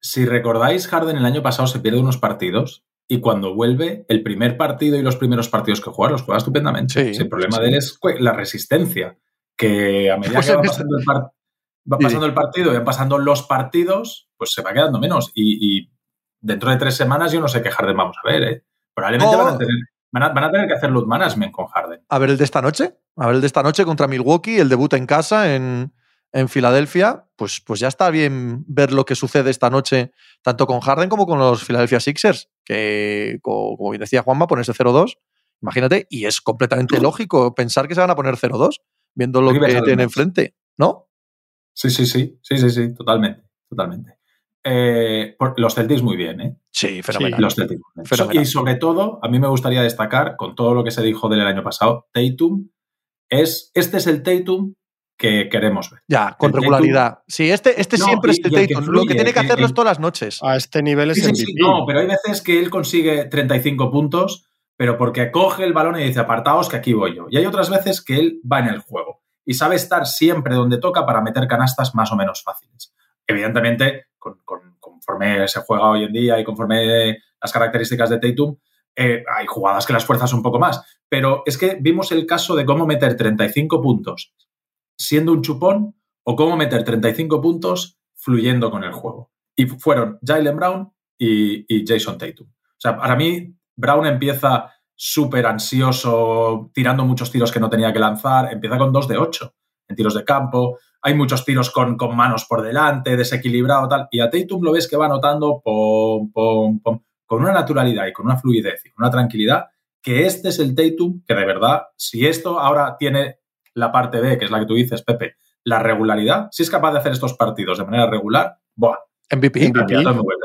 Si recordáis, Harden el año pasado se pierde unos partidos y cuando vuelve, el primer partido y los primeros partidos que juega los juega estupendamente. Sí, el problema sí. de él es la resistencia, que a medida Pues que va pasando, el, par- va Sí. pasando el partido y van pasando los partidos, pues se va quedando menos. Y, y dentro de tres semanas yo no sé qué Harden vamos a ver. ¿eh? Probablemente van, a tener, van, a, van a tener que hacer load management con Harden. A ver el de esta noche. A ver el de esta noche contra Milwaukee, el debut en casa en, en Filadelfia. Pues, pues ya está bien ver lo que sucede esta noche, tanto con Harden como con los Philadelphia Sixers, que, co- como bien decía Juanma, ponerse 0-2. Imagínate, y es completamente [CLEARS THROAT] lógico pensar que se van a poner 0-2, viendo lo que al tiene menos. enfrente, ¿no? Sí, sí, sí, sí, sí, sí, totalmente, totalmente. Eh, por- los Celtics muy bien, ¿eh? Sí, fenomenal. Los Celtics. muy bien. Fenomenal. Y sobre todo, a mí me gustaría destacar, con todo lo que se dijo del año pasado, Tatum es, este es el Tatum que queremos ver. Ya, con El Tatum- regularidad. Sí, este, este No, siempre y- es el que Tatum. Lo que tiene que el- hacerlo el- es todas las noches. A este nivel es Sí, sí, no, pero hay veces que él consigue 35 puntos, pero porque coge el balón y dice, apartaos que aquí voy yo. Y hay otras veces que él va en el juego y sabe estar siempre donde toca para meter canastas más o menos fáciles. Evidentemente, con- con- conforme se juega hoy en día y conforme las características de Tatum, eh, hay jugadas que las fuerzas un poco más. Pero es que vimos el caso de cómo meter 35 puntos siendo un chupón o cómo meter 35 puntos fluyendo con el juego. Y fueron Jalen Brown y, y Jason Tatum. O sea, para mí, Brown empieza súper ansioso, tirando muchos tiros que no tenía que lanzar. Empieza con 2 de 8 en tiros de campo. Hay muchos tiros con, con manos por delante, desequilibrado, tal. Y a Tatum lo ves que va anotando pom, pom, pom, con una naturalidad y con una fluidez y con una tranquilidad, que este es el Tatum que de verdad, si esto ahora tiene la parte B, que es la que tú dices, Pepe, la regularidad, si es capaz de hacer estos partidos de manera regular, ¡buah! MVP. MVP.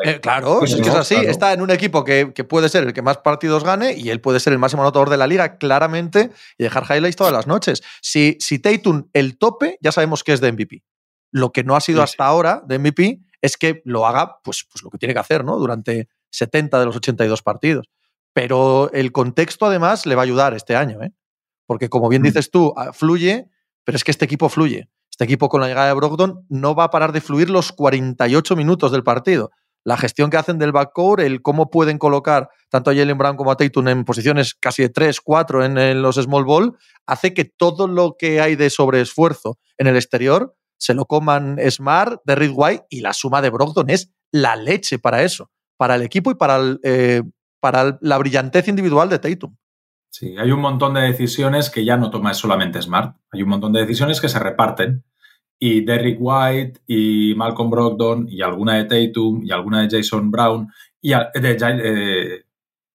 Eh, claro, Pues es no, que es así. claro. Está en un equipo que, que puede ser el que más partidos gane y él puede ser el máximo anotador de la liga, claramente, y dejar highlights todas las noches. Si, si Tatum el tope, ya sabemos que es de MVP. Lo que no ha sido Sí, hasta ahora de MVP es que lo haga, pues, pues lo que tiene que hacer, ¿no? Durante 70 de los 82 partidos. Pero el contexto, además, le va a ayudar este año, ¿eh? Porque, como bien Mm. dices tú, ah, fluye, pero es que este equipo fluye. Este equipo con la llegada de Brogdon no va a parar de fluir los 48 minutos del partido. La gestión que hacen del backcourt, el cómo pueden colocar tanto a Jalen Brown como a Tatum en posiciones casi de 3, 4 en, los small ball, hace que todo lo que hay de sobreesfuerzo en el exterior se lo coman Smart, Derrick White y la suma de Brogdon es la leche para eso, para el equipo y para, eh, para la brillantez individual de Tatum. Sí, hay un montón de decisiones que ya no toma solamente Smart. Hay un montón de decisiones que se reparten. Y Derrick White y Malcolm Brogdon y alguna de Tatum y alguna de Jason Brown y a- de, eh,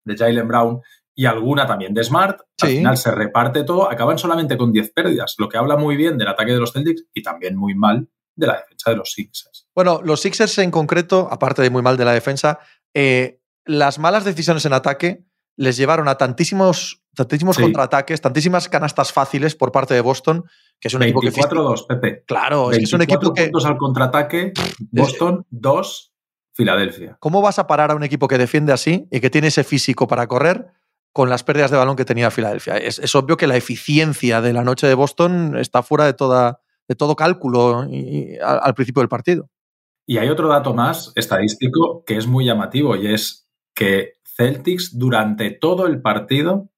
de Jalen Brown y alguna también de Smart. Al final se reparte todo, acaban solamente con 10 pérdidas, lo que habla muy bien del ataque de los Celtics y también muy mal de la defensa de los Sixers. Bueno, los Sixers en concreto, aparte de muy mal de la defensa, eh, las malas decisiones en ataque les llevaron a tantísimos, tantísimos Sí. contraataques, tantísimas canastas fáciles por parte de Boston, que es un equipo que... 24-2, Pepe. Claro, es que es un equipo 24 que... puntos al contraataque, Boston 2, Filadelfia. ¿Cómo vas a parar a un equipo que defiende así y que tiene ese físico para correr con las pérdidas de balón que tenía Filadelfia? Es, es obvio que la eficiencia de la noche de Boston está fuera de, toda, de todo cálculo y- y al, al principio del partido. Y hay otro dato más estadístico que es muy llamativo y es que Celtics durante todo el partido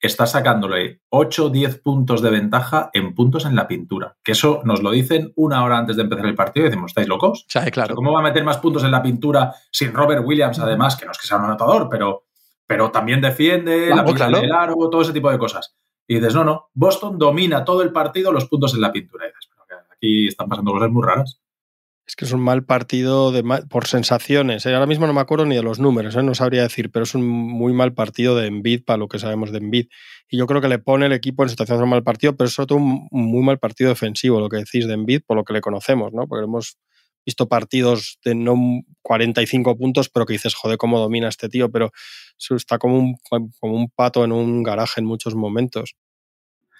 está sacándole 8 o 10 puntos de ventaja en puntos en la pintura. Que eso nos lo dicen una hora antes de empezar el partido y decimos, ¿estáis locos? Claro. ¿Cómo va a meter más puntos en la pintura sin Robert Williams, además, que no es que sea un anotador, pero, pero también defiende, la claro. del aro, todo ese tipo de cosas. Y dices, no, no, Boston domina todo el partido, los puntos en la pintura. Y dices, pero que aquí están pasando cosas muy raras. Es que es un mal partido por sensaciones. ¿eh? Ahora mismo no me acuerdo ni de los números, ¿eh? no sabría decir, pero es un muy mal partido de Embiid para lo que sabemos de Embiid. Y yo creo que le pone el equipo en situación de un mal partido, pero es sobre todo un muy mal partido defensivo, lo que decís de Embiid, por lo que le conocemos, ¿no? Porque hemos visto partidos de no 45 puntos, pero que dices, joder, cómo domina este tío, pero está como un, como un pato en un garaje en muchos momentos.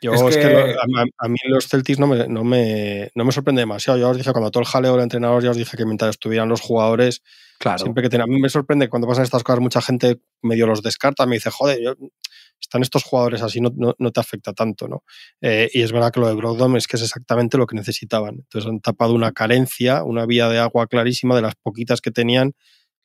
Yo Es es, que, que- lo- a, mí los Celtics no me, no, me, no me sorprende demasiado. Yo os dije, cuando todo el jaleo del entrenador, ya os dije que mientras estuvieran los jugadores, Claro. siempre que tengan. A mí me sorprende cuando pasan estas cosas, mucha gente medio los descarta, me dice, joder, yo- están estos jugadores así, no, no, no te afecta tanto, ¿no? Eh, y es verdad que lo de Brogdon es que es exactamente lo que necesitaban. Entonces han tapado una carencia, una vía de agua clarísima de las poquitas que tenían,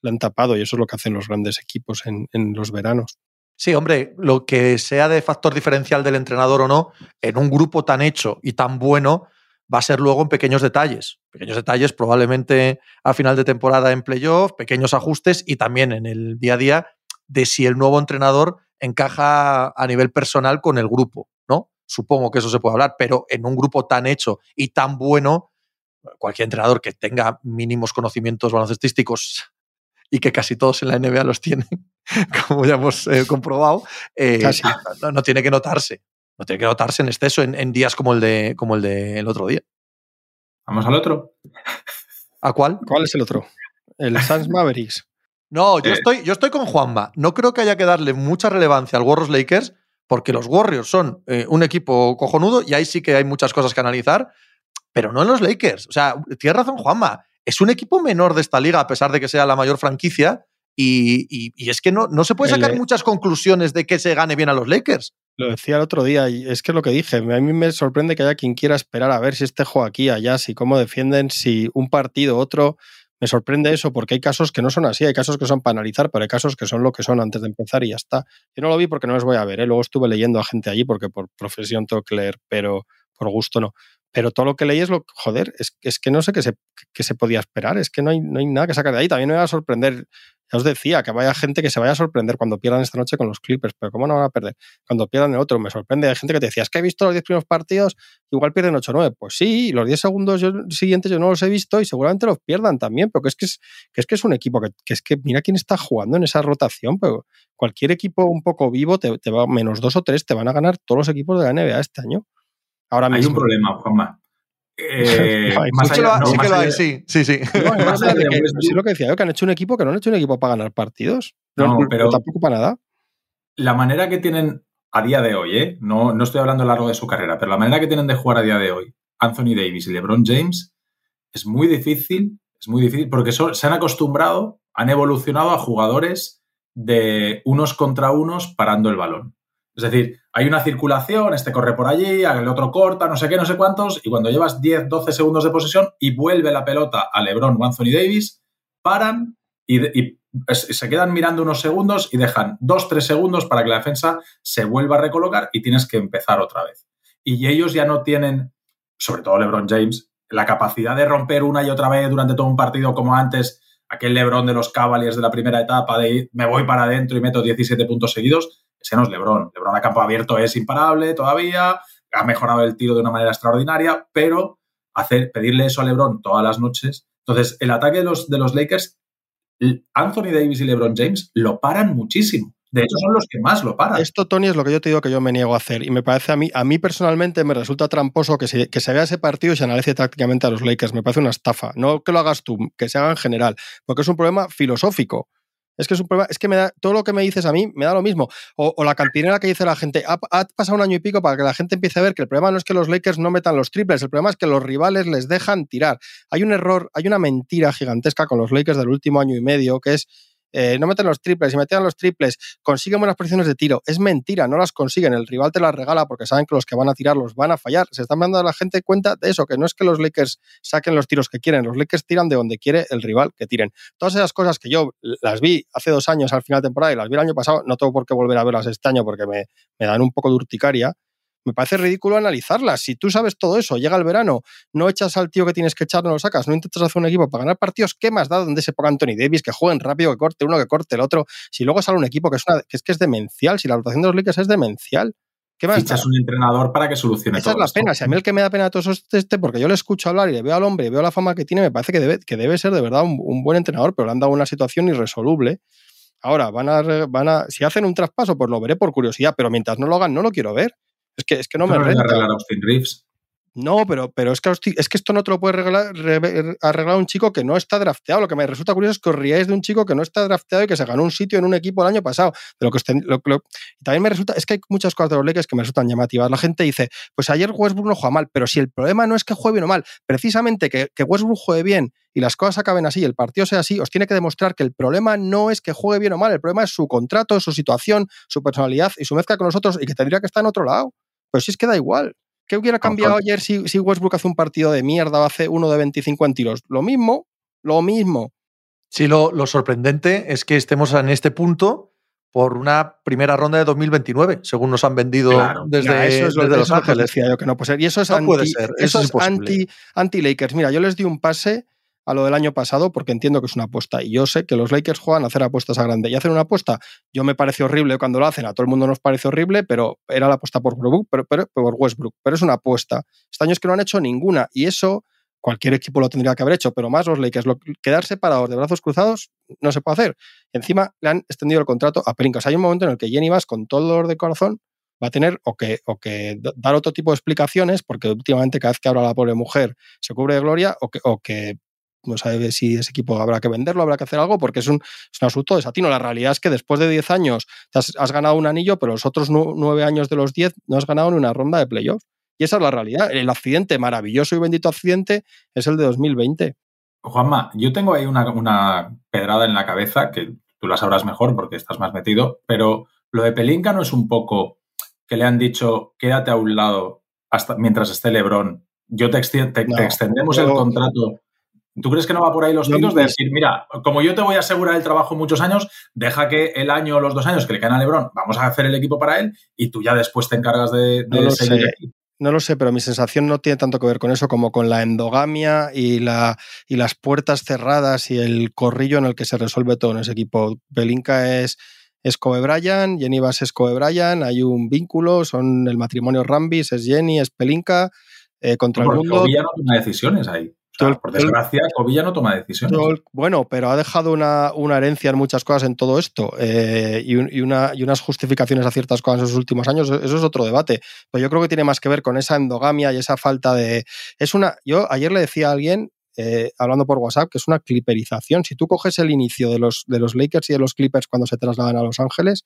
la han tapado y eso es lo que hacen los grandes equipos en, en los veranos. Sí, hombre, lo que sea de factor diferencial del entrenador o no, en un grupo tan hecho y tan bueno, va a ser luego en pequeños detalles. Pequeños detalles, probablemente a final de temporada en playoff, pequeños ajustes y también en el día a día de si el nuevo entrenador encaja a nivel personal con el grupo, ¿no? Supongo que eso se puede hablar, pero en un grupo tan hecho y tan bueno, cualquier entrenador que tenga mínimos conocimientos baloncestísticos y que casi todos en la NBA los tienen, [LAUGHS] como ya hemos eh, comprobado, eh, Casi. no, no tiene que notarse. No tiene que notarse en exceso en, en días como el de como el del otro día. Vamos al otro. ¿A cuál? ¿Cuál es el otro? El [LAUGHS] Suns Mavericks. No, yo Eh. estoy, yo estoy con Juanma. No creo que haya que darle mucha relevancia al Warriors Lakers, porque los Warriors son eh, un equipo cojonudo y ahí sí que hay muchas cosas que analizar, pero no en los Lakers. O sea, tienes razón, Juanma. Es un equipo menor de esta liga, a pesar de que sea la mayor franquicia. Y, y- y es que no, no se puede sacar muchas conclusiones de que se gane bien a los Lakers. Lo decía el otro día y es que es lo que dije. A mí me sorprende que haya quien quiera esperar a ver si este juega aquí, allá, si cómo defienden, si un partido, otro. Me sorprende eso porque hay casos que no son así, hay casos que son para analizar, pero hay casos que son lo que son antes de empezar y ya está. Yo no lo vi porque no les voy a ver, ¿eh? luego estuve leyendo a gente allí porque por profesión tengo que leer, pero por gusto no. Pero todo lo que leí es lo joder, es, es que no sé qué se, qué se podía esperar, es que no hay, no hay nada que sacar de ahí. También me va a sorprender, ya os decía, que vaya gente que se vaya a sorprender cuando pierdan esta noche con los Clippers, pero ¿cómo no van a perder? Cuando pierdan el otro, me sorprende. Hay gente que te decía, es que he visto los 10 primeros partidos, igual pierden 8-9. Pues sí, los 10 segundos yo- siguientes yo no los he visto y seguramente los pierdan también, pero que es que es, que es, que es un equipo que, que es que mira quién está jugando en esa rotación, pero cualquier equipo un poco vivo te, te va menos dos o tres, te van a ganar todos los equipos de la NBA este año. Ahora Hay un problema, Juanma. Eh, [LAUGHS] más sí que allá- lo, no, sí que más lo hay, allá- sí, sí, sí. No, no, [LAUGHS] Más no, allá de de que- sí, lo que decía yo, que han hecho un equipo que no han hecho un equipo para ganar partidos. No, No, pero- tampoco para nada. la manera que tienen a día de hoy, ¿eh? no, no estoy hablando a lo largo de su carrera, pero la manera que tienen de jugar a día de hoy Anthony Davis y LeBron James es muy difícil, es muy difícil, porque son- se han acostumbrado, han evolucionado a jugadores de unos contra unos parando el balón. Es decir, hay una circulación, este corre por allí, el otro corta, no sé qué, no sé cuántos, y cuando llevas 10, 12 segundos de posesión y vuelve la pelota a LeBron o Anthony Davis, paran y, se quedan mirando unos segundos y dejan dos, tres segundos para que la defensa se vuelva a recolocar y tienes que empezar otra vez. Y ellos ya no tienen, sobre todo LeBron James, la capacidad de romper una y otra vez durante todo un partido como antes, aquel LeBron de los Cavaliers de la primera etapa de me voy para adentro y meto 17 puntos seguidos. Ese no es LeBron. LeBron a campo abierto es imparable todavía, ha mejorado el tiro de una manera extraordinaria, pero hacer, pedirle eso a LeBron todas las noches. Entonces, el ataque de los, de los Lakers Anthony Davis y LeBron James lo paran muchísimo. De hecho, son los que más lo paran. Esto, Tony, es lo que yo te digo que yo me niego a hacer. Y me parece a mí, a mí personalmente me resulta tramposo que se, que se vea ese partido y se analice tácticamente a los Lakers. Me parece una estafa. No que lo hagas tú, que se haga en general. Porque es un problema filosófico. Es que es un problema, es que me da, todo lo que me dices a mí me da lo mismo. O, la cantinera que dice la gente, ha, ha, pasado un año y pico para que la gente empiece a ver que el problema no es que los Lakers no metan los triples, el problema es que los rivales les dejan tirar. Hay un error, hay una mentira gigantesca con los Lakers del último año y medio, que es eh, no meten los triples, si metían los triples, consiguen buenas posiciones de tiro. Es mentira, no las consiguen. El rival te las regala porque saben que los que van a tirar los van a fallar. Se están dando a la gente cuenta de eso, que no es que los Lakers saquen los tiros que quieren, los Lakers tiran de donde quiere el rival que tiren. Todas esas cosas que yo las vi hace dos años al final de temporada y las vi el año pasado, no tengo por qué volver a verlas este año porque me, me dan un poco de urticaria. Me parece ridículo analizarlas. Si tú sabes todo eso, llega el verano, no echas al tío que tienes que echar, no lo sacas, no intentas hacer un equipo para ganar partidos, ¿qué más da donde se ponga Anthony Davis, que jueguen rápido, que corte uno, que corte el otro? Si luego sale un equipo que es, que es, que es demencial, si la rotación de los Lakers es demencial. ¿Qué más Fichas un entrenador para que solucione Esa todo es la pena. Si a mí el que me da pena todo eso es este, porque yo le escucho hablar y le veo al hombre y veo la fama que tiene, me parece que debe, que debe ser de verdad un, un buen entrenador, pero le han dado una situación irresoluble. Ahora, van a, van a, si hacen un traspaso, pues lo veré por curiosidad, pero mientras no lo hagan, no lo quiero ver. Es que, es que no me renta. Reeves. No, pero, pero es, que, es que esto no te lo puede arreglar, re- arreglar un chico que no está drafteado. Lo que me resulta curioso es que os riáis de un chico que no está drafteado y que se ganó un sitio en un equipo el año pasado. De lo que os ten- lo- lo- también me resulta, es que hay muchas cosas de los Lakers que me resultan llamativas. La gente dice, pues ayer Westbrook no juega mal, pero si el problema no es que juegue bien o mal, precisamente que, que Westbrook juegue bien y las cosas acaben así y el partido sea así, os tiene que demostrar que el problema no es que juegue bien o mal, el problema es su contrato, su situación, su personalidad y su mezcla con nosotros y que tendría que estar en otro lado. Pero si es que da igual. ¿Qué hubiera cambiado ayer si, si Westbrook hace un partido de mierda o hace uno de 25 en tiros? Lo mismo, lo mismo. Sí, lo, lo sorprendente es que estemos en este punto por una primera ronda de 2029, según nos han vendido Claro. desde, Ya, eso es lo, desde eso Los Ángeles. decía yo que no puede ser. Y eso es No anti, puede ser, eso es es imposible. anti, anti Lakers. Mira, yo les di un pase a lo del año pasado porque entiendo que es una apuesta. Y yo sé que los Lakers juegan a hacer apuestas a grande. Y hacer una apuesta, yo me parece horrible cuando lo hacen, a todo el mundo nos parece horrible, pero era la apuesta por Westbrook, pero, pero- por Westbrook. Pero es una apuesta. Este año es que no han hecho ninguna. Y eso cualquier equipo lo tendría que haber hecho, pero más los Lakers. Lo- quedar separados de brazos cruzados no se puede hacer. Encima le han extendido el contrato a sea, hay un momento en el que Jenny Vas, con todo el dolor de corazón, va a tener o que, o que dar otro tipo de explicaciones, porque últimamente cada vez que habla la pobre mujer se cubre de gloria, o que, o que no sabe si ese equipo habrá que venderlo, habrá que hacer algo, porque es un, es un asunto desatino. La realidad es que después de 10 años te has, has ganado un anillo, pero los otros 9 años de los 10 no has ganado ni una ronda de playoff. Y esa es la realidad. El accidente, maravilloso y bendito accidente, es el de 2020. Juanma, yo tengo ahí una, una pedrada en la cabeza que tú la sabrás mejor porque estás más metido, pero lo de Pelinka no es un poco que le han dicho quédate a un lado hasta mientras esté Lebron, yo te, te- No, te extendemos el contrato. ¿Tú crees que no va por ahí los tiros no- de decir, mira, como yo te voy a asegurar el trabajo muchos años, deja que el año o los dos años que le caen a Lebron, vamos a hacer el equipo para él y tú ya después te encargas de, de No lo seguir sé. aquí? No lo sé, pero mi sensación no tiene tanto que ver con eso como con la endogamia y, la, y las puertas cerradas y el corrillo en el que se resuelve todo en ese equipo. Belinka es, es Kobe Bryant, Jenny Bass es Kobe Bryant, hay un vínculo, son el matrimonio Rambis, es Jenny, es Pelinka, eh, contra el Porque mundo. Covilla no toma decisiones ahí. Por desgracia, Covilla no toma decisiones. Bueno, pero ha dejado una, una herencia en muchas cosas en todo esto eh, y, un- y una, y unas justificaciones a ciertas cosas en los últimos años. Eso es otro debate. Pero yo creo que tiene más que ver con esa endogamia y esa falta de. Es una. Yo ayer le decía a alguien, eh, hablando por WhatsApp, que es una cliperización. Si tú coges el inicio de los, de los Lakers y de los Clippers cuando se trasladan a Los Ángeles,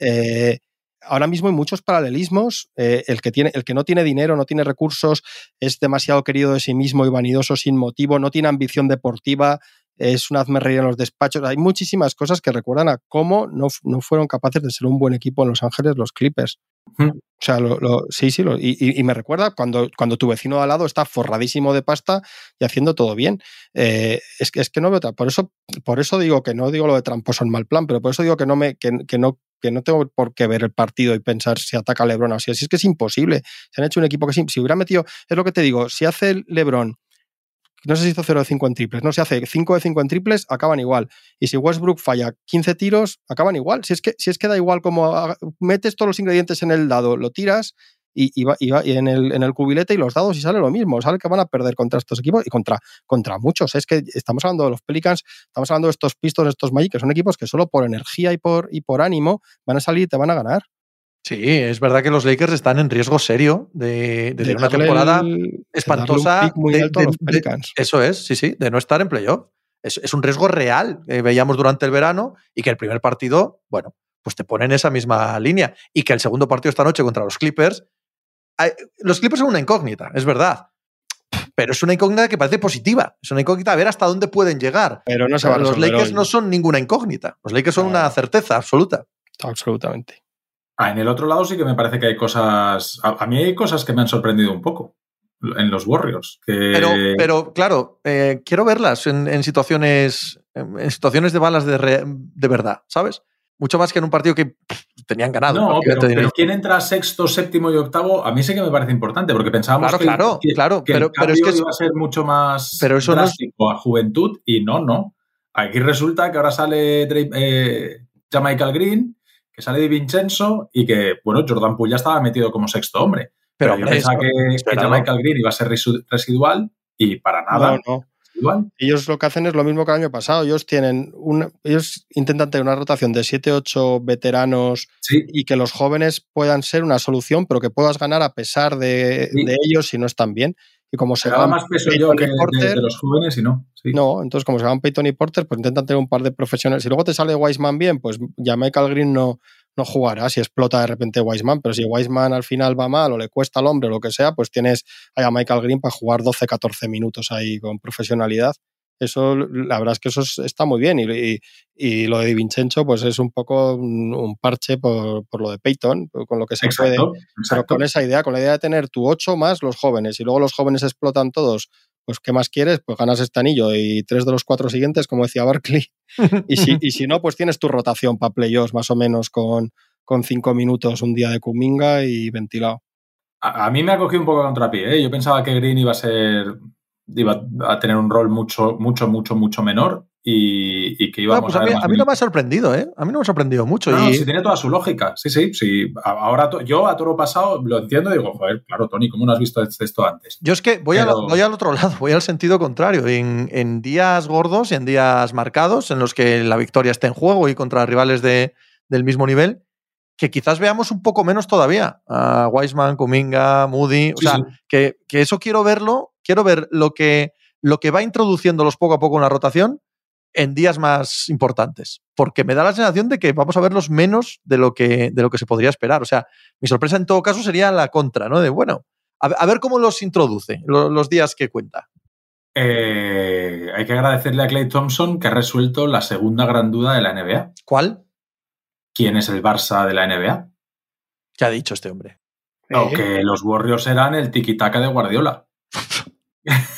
eh, ahora mismo hay muchos paralelismos. Eh, el, que tiene, el que no tiene dinero, no tiene recursos, es demasiado querido de sí mismo y vanidoso sin motivo, no tiene ambición deportiva, es un hazme en los despachos. Hay muchísimas cosas que recuerdan a cómo no, no fueron capaces de ser un buen equipo en Los Ángeles los Clippers. O sea, lo- sí, sí, y, me recuerda cuando, cuando tu vecino de al lado está forradísimo de pasta y haciendo todo bien. Eh, es, que, es que no veo. Por eso, por eso digo que no digo lo de tramposo en mal plan, pero por eso digo que no me, que, no, que no tengo por qué ver el partido y pensar si ataca Lebron o así. Así es que es imposible. Se han hecho un equipo que si, si hubiera metido, es lo que te digo, si hace Lebron, no sé si hizo 0 de 5 en triples, no, si hace 5 de 5 en triples, acaban igual. Y si Westbrook falla 15 tiros, acaban igual. Si es que, si es que da igual como metes todos los ingredientes en el dado, lo tiras y, y va- y en, el, en el cubilete y los dados y sale lo mismo. Sale que van a perder contra estos equipos y contra, contra muchos. Es que estamos hablando de los Pelicans, estamos hablando de estos Pistons, estos Magic, que son equipos que solo por energía y por, y por ánimo van a salir y te van a ganar. Sí, es verdad que los Lakers están en riesgo serio de, de tener una temporada el- espantosa. muy de- alto a los eso es, sí, sí, de no estar en playoff. Es, es un riesgo real que veíamos durante el verano y que el primer partido, bueno, pues te pone en esa misma línea. Y que el segundo partido esta noche contra los Clippers. hay- Los Clippers son una incógnita, es verdad. Pero es una incógnita que parece positiva. Es una incógnita a ver hasta dónde pueden llegar. Pero no se va a los Lakers hoy. no son ninguna incógnita. Los Lakers son No. una certeza absoluta. Absolutamente. Ah, en el otro lado sí que me parece que hay cosas. A, a mí hay cosas que me han sorprendido un poco en los Warriors. Que... Pero, pero claro, eh, quiero verlas en, en situaciones en situaciones de balas de, re- de verdad, ¿sabes? Mucho más que en un partido que tenían ganado. No, pero, ¿quién entra sexto, séptimo y octavo? A mí sí que me parece importante, porque pensábamos claro, que, claro, claro, pero, pero es que iba a ser mucho más pero eso drástico a juventud y no, no. Aquí resulta que ahora sale eh, Michael Green, que sale de Vincenzo y que, bueno, Jordan Poole ya estaba metido como sexto hombre. Pero, yo pensaba que, que Michael Green iba a ser residual y para nada. No, no. Ellos lo que hacen es lo mismo que el año pasado. Ellos tienen un, ellos intentan tener una rotación de 7-8 veteranos y que los jóvenes puedan ser una solución, pero que puedas ganar a pesar de, de ellos si no están bien. Y como se va más peso yo que de, los jóvenes y no. No, entonces como se van Peyton y Porter, pues intentan tener un par de profesionales. Si luego te sale Wiseman bien, pues ya Michael Green no, no jugará si explota de repente Wiseman, pero si Wiseman al final va mal o le cuesta al hombre o lo que sea, pues tienes a Michael Green para jugar 12, 14 minutos ahí con profesionalidad. Eso, la verdad es que eso está muy bien. Y, y, lo de Vincenzo, pues es un poco un, parche por, por, lo de Peyton, con lo que se puede. Pero con esa idea, con la idea de tener tu 8 más los jóvenes, y luego los jóvenes explotan todos pues ¿qué más quieres? Pues ganas este anillo y tres de los cuatro siguientes, como decía Barkley. [LAUGHS] y, si, y si no, pues tienes tu rotación para playoffs más o menos con, con cinco minutos un día de Kuminga y ventilado. A, mí me ha cogido un poco contra pie. ¿eh? Yo pensaba que Green iba a ser iba a tener un rol mucho, mucho, mucho, mucho menor y, que íbamos pues a, ver mí, a mí no me ha sorprendido, ¿eh? A mí no me ha sorprendido mucho. No, y... sí, tiene toda su lógica. Sí, sí, sí. Ahora yo a toro pasado lo entiendo y digo, joder, claro, Tony, ¿cómo no has visto esto antes? Yo es que voy, voy al otro lado, [LAUGHS] voy al sentido contrario. En, en, días gordos y en días marcados, en los que la victoria está en juego y contra rivales de, del mismo nivel, que quizás veamos un poco menos todavía a Wiseman, Kuminga, Moody. O sea, Que, que eso quiero verlo, quiero ver lo que, lo que va introduciéndolos poco a poco en la rotación en días más importantes, porque me da la sensación de que vamos a verlos menos de lo que, de lo que se podría esperar. O sea, mi sorpresa en todo caso sería la contra, ¿no? De, bueno, a, ver cómo los introduce los, días que cuenta. Eh, hay que agradecerle a Clay Thompson que ha resuelto la segunda gran duda de la NBA. ¿Cuál? ¿Quién es el Barça de la NBA? ¿Qué ha dicho este hombre? Aunque los Warriors eran el tiki-taka de Guardiola. [LAUGHS]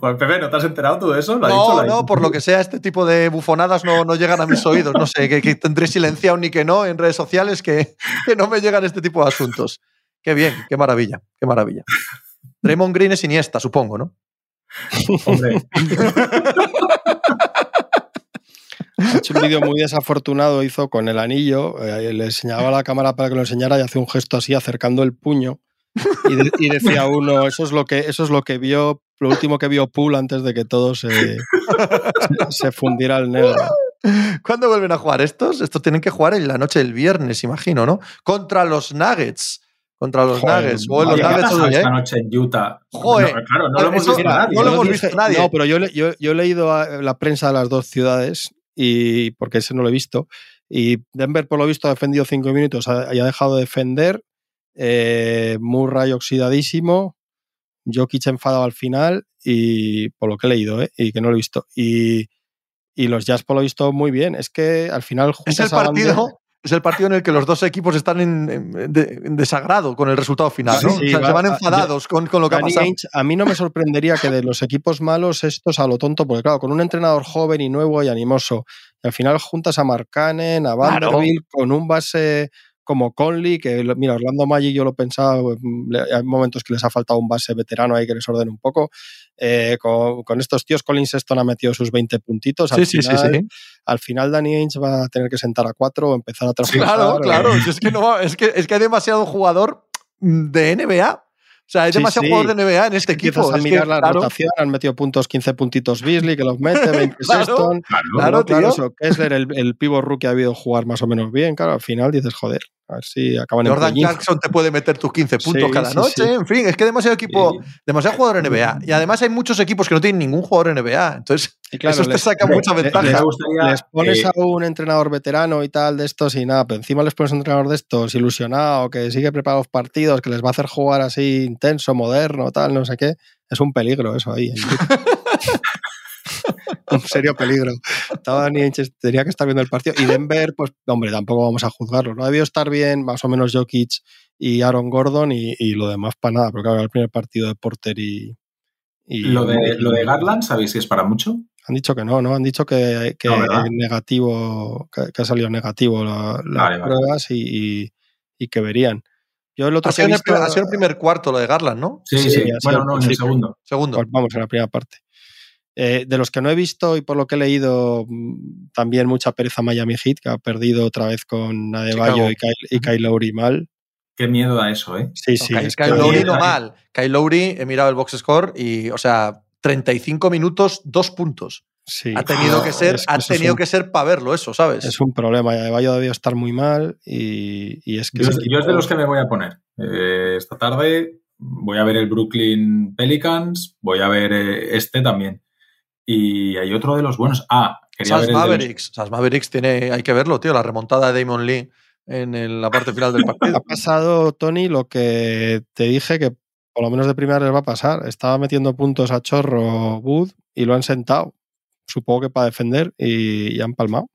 Pues Pepe, ¿no te has enterado tú de eso? no, no, por lo que sea, este tipo de bufonadas no, no llegan a mis oídos. No sé, que, tendré silenciado ni que no en redes sociales que, que, no me llegan este tipo de asuntos. Qué bien, qué maravilla, qué maravilla. Draymond Green es Iniesta, supongo, ¿no? Hombre. [LAUGHS] Ha hecho un vídeo muy desafortunado, hizo con el anillo, eh, le enseñaba la cámara para que lo enseñara y hace un gesto así acercando el puño y, decía uno, eso es lo que, eso es lo que vio, lo último que vio Pool antes de que todo se, se, fundiera al negro. ¿Cuándo vuelven a jugar estos? Estos tienen que jugar en la noche del viernes, imagino, ¿no? Contra los Nuggets. Contra los Nuggets. O los Nuggets esta noche en Utah. Joder. No, claro, no lo hemos visto nadie. No lo hemos visto nadie. No, pero yo, yo, yo, he leído la prensa de las dos ciudades y porque ese no lo he visto. Y Denver, por lo visto, ha defendido cinco minutos y ha dejado de defender eh, Murray oxidadísimo, Jokic enfadado al final y por lo que he leído, ¿eh? y que no lo he visto. Y, y, los Jazz por lo he visto muy bien. Es que al final es el partido. Es el partido en el que los dos equipos están en, desagrado con el resultado final, ¿no? se van enfadados con, con, lo que ha pasado. a mí no me sorprendería que de los equipos malos estos a lo tonto, porque claro, con un entrenador joven y nuevo y animoso, y al final juntas a Marcanen, a Vanderbilt, con un base como Conley, que mira, Orlando Magic yo lo pensaba, mm, hay momentos que les ha faltado un base veterano ahí que les ordene un poco. Eh, con, estos tíos, Colin Sexton ha metido sus 20 puntitos. Al, sí, final, sí, sí, al final, Danny Ainge va a tener que sentar a cuatro o empezar a trabajar. claro, claro. es, que no, es, que, es que hay demasiado jugador de NBA. O sea, hay demasiado jugador de NBA en este equipo. a mirar la rotación, han metido puntos, 15 puntitos Beasley, que los mete, [LAUGHS] 20 claro, Sexton. Claro, claro, Eso, Kessler, el, el pivo rookie ha habido jugar más o menos bien. Claro, al final dices, joder, a ver si acaban Jordan Jackson te puede meter tus 15 puntos cada noche. En fin, es que demasiado equipo, demasiado jugador NBA. Y además hay muchos equipos que no tienen ningún jugador NBA. Entonces, eso te saca mucha ventaja. Les, pones a un entrenador veterano y tal de estos y nada, pero encima les pones a un entrenador de estos ilusionado, que sigue preparando los partidos, que les va a hacer jugar así intenso, moderno, tal, no sé qué. Es un peligro eso ahí. [LAUGHS] un serio peligro. Estaba tenía que estar viendo el partido. Y Denver, pues, hombre, tampoco vamos a juzgarlo. No debió estar bien, más o menos Jokic y Aaron Gordon y, lo demás para nada, porque era el primer partido de Porter y. lo, de, lo de Garland, ¿sabéis si es para mucho? Han dicho que no, ¿no? Han dicho que, que No, ¿verdad? negativo, que, que ha salido negativo la- las Vale, pruebas y que verían. Yo el otro Ha que he sido, el, visto, primer- ha sido el primer cuarto lo de Garland, ¿no? Sí, Sí, sí. Bueno, no, en el segundo. Segundo. pues vamos, en la primera parte. Eh, de los que no he visto y por lo que he leído, mm, también mucha pereza Miami Heat, que ha perdido otra vez con Adebayo y Kyle, y Kyle Lowry mal. Qué miedo da eso, ¿eh? Sí, sí. Kyle, es que- Kyle Lowry no no- mal. Kyle Lowry, he mirado el box score y, o sea, 35 minutos, dos puntos. Sí. Ha tenido que ser, Es que ha tenido un- que ser para verlo, eso, ¿sabes? Es un problema. Y Adebayo debió estar muy mal y, y es que... Yo, es de los que me voy a poner. Eh, esta tarde voy a ver el Brooklyn Pelicans, voy a ver eh, este también. Y hay otro de los buenos. Ah, quería Sas ver el de los- Mavericks. Sas Mavericks tiene, hay que verlo, tío, la remontada de Damon Lee en el- la parte final del [LAUGHS] Ha partido. pasado, Tony, lo que te dije que por lo menos de primera les va a pasar. Estaba metiendo puntos a Chorro Wood y lo han sentado. Supongo que para defender y, y han palmado.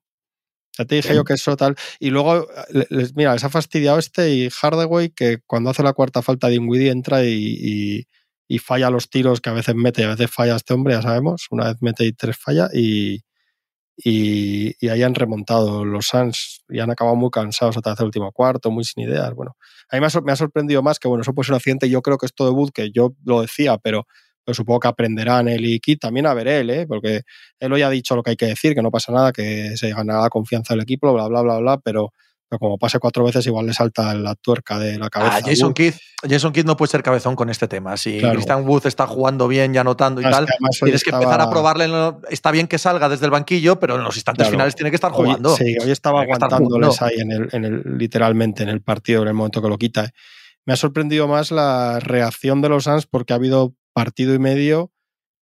Ya te dije Bien. yo que eso tal. Y luego, le- les, mira, les ha fastidiado este y Hardaway que cuando hace la cuarta falta Dinwiddie entra y, y- y falla los tiros que a veces mete a veces falla este hombre, ya sabemos. Una vez mete y tres falla y, y, y ahí han remontado los Suns y han acabado muy cansados otra vez el último cuarto, muy sin ideas. Bueno, a mí me ha, me ha sorprendido más que, bueno, eso puede ser un accidente. Yo creo que esto de Wood, que yo lo decía, pero, pero supongo que aprenderán él y Kit, también a ver él, ¿eh? porque él hoy ha dicho lo que hay que decir, que no pasa nada, que se ganará la confianza del equipo, bla, bla, bla, bla, pero, pero como pase cuatro veces, igual le salta la tuerca de la cabeza. Ah, Jason. Kidd, Jason Kidd no puede ser cabezón con este tema. Si Claro. Christian Wood está jugando bien y anotando y es tal, hoy tienes que empezar a probarle. Está bien que salga desde el banquillo, pero en los instantes Claro. finales tiene que estar Hoy- jugando. sí, hoy estaba Tiene aguantándoles ahí en el, en el, literalmente en el partido en el momento que lo quita. Me ha sorprendido más la reacción de los Suns porque ha habido partido y medio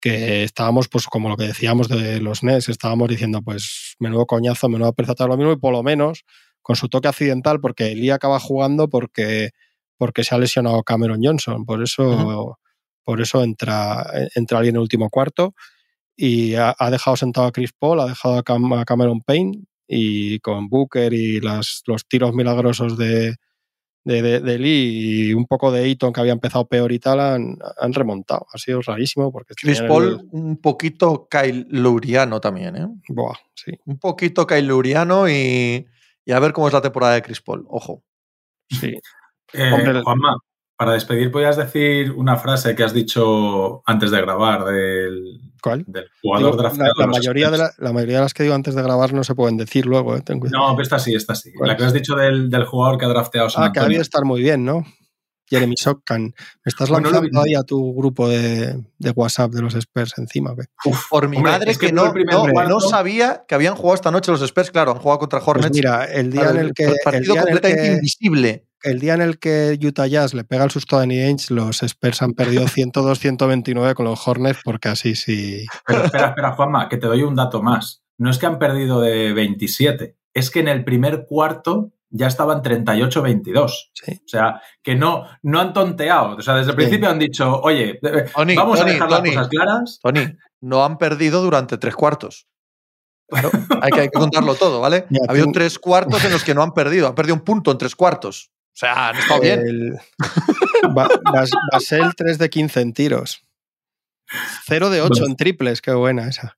que estábamos, pues como lo que decíamos de los Nets, estábamos diciendo, pues menudo coñazo, menudo todo lo mismo, y por lo menos con su toque accidental, porque Lee acaba jugando porque, porque se ha lesionado Cameron Johnson, por eso, por eso entra, entra alguien en el último cuarto y ha, ha dejado sentado a Chris Paul, ha dejado a, Cam- a Cameron Payne y con Booker y las, los tiros milagrosos de, de, de- de Lee y un poco de Eaton que había empezado peor y tal, han, han remontado. Ha sido rarísimo porque Chris Paul, el- un poquito Kyle Lowriano también, ¿eh? Buah, sí, Un poquito Kyle Lowriano y, y a ver cómo es la temporada de Chris Paul. Ojo. sí. Eh, Hombre, Juanma, para despedir, ¿podías decir una frase que has dicho antes de grabar del, ¿Cuál? del jugador Digo, drafteado? la, mayoría de la, la mayoría de las que digo antes de grabar no se pueden decir luego, ¿eh? Ten cuidado. No, pero esta sí, esta sí. ¿Cuál La que es? has dicho del, del jugador que ha drafteado San ah, que ha Antonio. debido estar muy bien, ¿no? Jeremy Sockan. ¿Me estás Bueno, lanzando ahí a tu grupo de, de WhatsApp de los Spurs encima? ¿o qué? Por mi Hombre, madre es que no, no, sabía que habían jugado esta noche los Spurs. Claro, han jugado contra Pues Hornets. mira, el día en el que... el partido día en el completamente que- invisible. El día en el que Utah Jazz le pega el susto a Danny Ainge, los Spurs han perdido [LAUGHS] 102-129 con los Hornets porque así sí. Pero espera, espera, Juanma, que te doy un dato más. No es que han perdido de 27, es que en el primer cuarto ya estaban 38-22. sí. O sea, que no, no han tonteado. O sea, desde el Sí. principio han dicho, oye, eh, Tony, vamos Tony, a dejar Tony. las cosas claras. Tony, no han perdido durante tres cuartos. Claro, hay que, hay que contarlo todo, ¿vale? [LAUGHS] Ya, ha habido tú- tres cuartos en los que no han perdido. Han perdido un punto en tres cuartos. O sea, han estado bien. El... Ba- Bas- Basel 3 de 15 en tiros. 0 de 8 en triples, qué buena esa.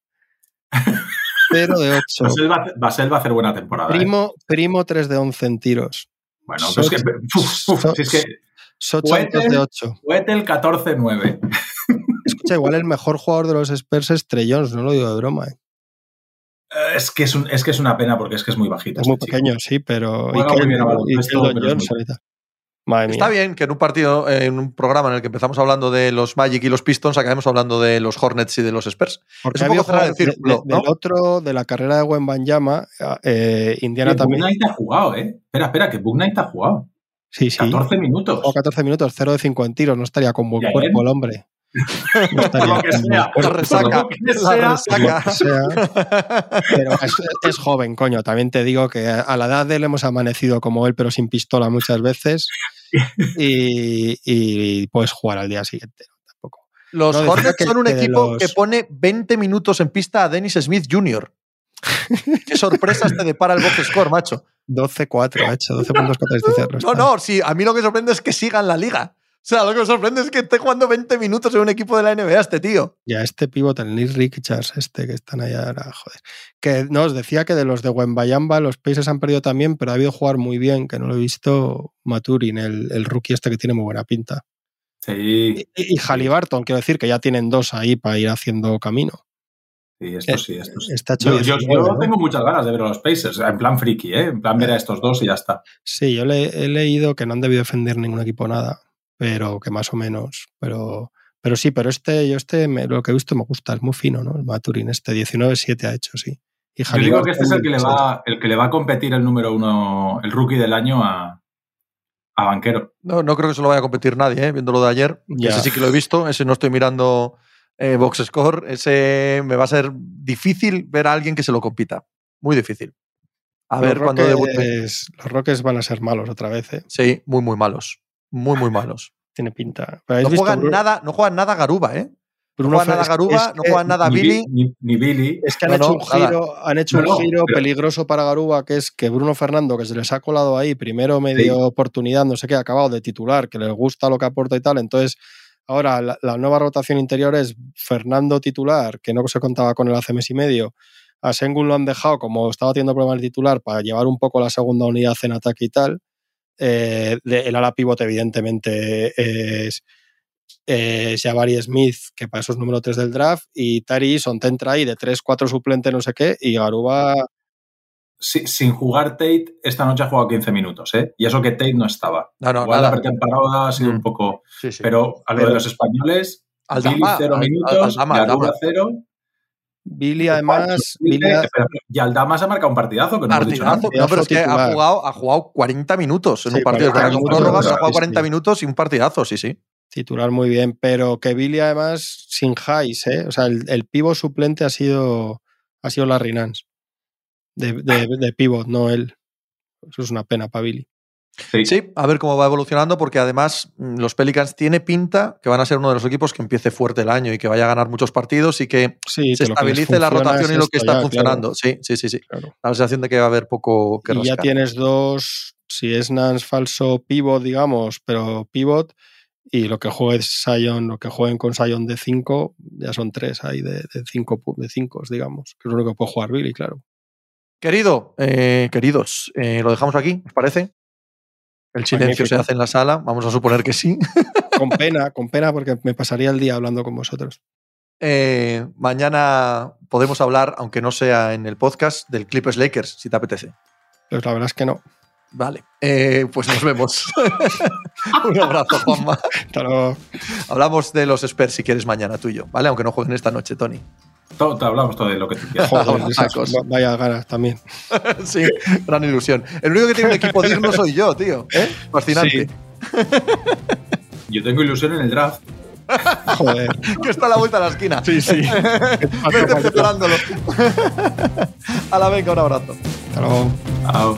0 de 8. Basel va, a hacer- Basel va a hacer buena temporada. ¿eh? Primo, primo 3 de 11 en tiros. Bueno, pues que, uf, uf, si es que 2 de 8. Huetel 14-9. Escucha, igual el mejor jugador de los Spurs es Trey Jones, no lo digo de broma. ¿eh? Eh, Es que es, un- es que es una pena porque es que es muy bajito. Es muy este chico. pequeño, sí, pero. Y bien y y mía. Está bien que en un partido, en un programa en el que empezamos hablando de los Magic y los Pistons, acabemos hablando de los Hornets y de los Spurs. Porque es un poco cerrar el de- círculo, de- ¿no? Del otro, de la carrera de Wembanyama, eh, Indiana Oye, Book también. Knight ha jugado, ¿eh? Espera, espera, que Book Knight ha jugado. Sí, sí. 14 minutos. Jugó 14 minutos, 0 de 5 en tiros, no estaría con buen cuerpo el hombre. No estaría Por lo que sea. Por lo que La sea. resaca. Pero es, es joven, coño. También te digo que a la edad de él hemos amanecido como él, pero sin pistola muchas veces. Y, y puedes jugar al día siguiente. ¿no? Tampoco. Los No, Hornets que- son un equipo los- que pone 20 minutos en pista a Dennis Smith Jr. [LAUGHS] Qué sorpresas te depara el box score, macho. 12-4 ha hecho, 12 puntos contra No, no, sí, a mí lo que sorprende es que siga en la liga. Sea, lo que me sorprende es que esté jugando 20 minutos en un equipo de la NBA este tío. Ya este pivot, el Nick Richards, este que están allá ahora, joder. Que no, os decía que de los de Wembayamba los Pacers han perdido también, pero ha habido jugar muy bien, que no lo he visto, Maturin, el, el rookie este que tiene muy buena pinta. Sí. Y, y Halliburton, quiero decir que ya tienen dos ahí para ir haciendo camino. Sí, esto sí, esto sí. Está Yo, yo- 19, yo ¿no? tengo muchas ganas de ver a los Pacers, en plan friki, ¿eh? En plan ver a estos dos y ya está. Sí, yo le, he leído que no han debido defender ningún equipo nada, pero que más o menos. Pero, pero sí, pero este, yo este, me- lo que he visto me gusta, es muy fino, ¿no? El Maturin, este 19-7 ha hecho, sí. Y Yo digo que este es el que, le va, el que le va a competir el número uno, el rookie del año a, a Banquero. No, no creo que se lo vaya a competir nadie, ¿eh? viendo lo de ayer. Ya. Ese sí que lo he visto, ese no estoy mirando eh, box score. Ese me va a ser difícil ver a alguien que se lo compita. Muy difícil. A los ver cuando debute. Los Rockets van a ser malos otra vez, ¿eh? Sí, muy, muy malos. Muy, muy malos. Tiene pinta. Pero ¿habéis No juegan, nada, no juegan nada Garuba, ¿eh? No Bruno juegan nada Garuba, es no juegan nada ni, Billy. Bi- ni, ni Billy. Es que han No, hecho no, un nada. giro, han hecho No, un no, giro pero- peligroso para Garuba, que es que Bruno Fernando, que se les ha colado ahí, primero medio Sí. oportunidad, no sé qué, ha acabado de titular, que les gusta lo que aporta y tal. Entonces, ahora la, la nueva rotación interior es Fernando titular, que no se contaba con él hace mes y medio. A Sengun lo han dejado, como estaba teniendo problemas de titular, para llevar un poco la segunda unidad en ataque y tal. Eh, de- el ala pivote, evidentemente, es, es Jabari Smith, que para eso es número 3 del draft, y Tari Eason te entra ahí de 3-4 suplente, no sé qué, y Garuba, Si- sin jugar Tate, esta noche ha jugado 15 minutos, ¿eh? Y eso que Tate no estaba. No, no, Igual la nada. pretemporada ha sido Mm. un poco. Sí, sí. Pero a lo Pero- de los españoles, Aldama, Billy 0 Al- minutos, Aldama, Garuba Aldama. 0. Billy además, Billy, Y Aldama se ha marcado un partidazo, que no hemos dicho. No, pero es que ha jugado, ha jugado 40 minutos en Sí, un partido. 40 Con minutos, prórrogas ha jugado sí. 40 minutos y un partidazo, sí, sí. titular muy bien, pero que Billy además sin highs, ¿eh? o sea, el, el pivo suplente ha sido, ha sido Larry Nance, de, de, de pivot, no él. Eso es una pena para Billy. Sí. Sí, a ver cómo va evolucionando, porque además mm, los Pelicans tiene pinta que van a ser uno de los equipos que empiece fuerte el año y que vaya a ganar muchos partidos y que Sí, se que que estabilice la rotación es y lo que está ya, funcionando. Sí, sí, sí, sí. claro. La sensación de que va a haber poco que Y ya tienes dos, si es Nance falso pivot, digamos, pero pivot, y lo que juegue Sion, lo que jueguen con Sion de 5, ya son tres ahí de 5 de cinco, digamos, que es lo que puede jugar Billy, claro. Querido, eh, queridos, eh, lo dejamos aquí, ¿os parece? El silencio se hace en la sala, vamos a suponer que sí. [LAUGHS] Con pena, con pena, porque me pasaría el día hablando con vosotros. Eh, mañana podemos hablar, aunque no sea en el podcast, del Clippers Lakers, si te apetece. Pues la verdad es que no. Vale, eh, pues nos vemos. [LAUGHS] Un abrazo, Juanma. [LAUGHS] Hasta luego. Hablamos de los Spurs si quieres mañana tú y yo, ¿vale? Aunque no jueguen esta noche, Tony. Todo, te hablamos todo de lo que tú quieras. [LAUGHS] Joder, esas- vaya ganas también. [LAUGHS] sí, gran ilusión. El único que tiene un equipo digno soy yo, tío. ¿eh? Fascinante. Yo tengo ilusión en el draft. [LAUGHS] Joder. Que está a la vuelta de la esquina. Sí, sí. Vete preparándolo. a la venga, un abrazo. Hasta luego. Chao.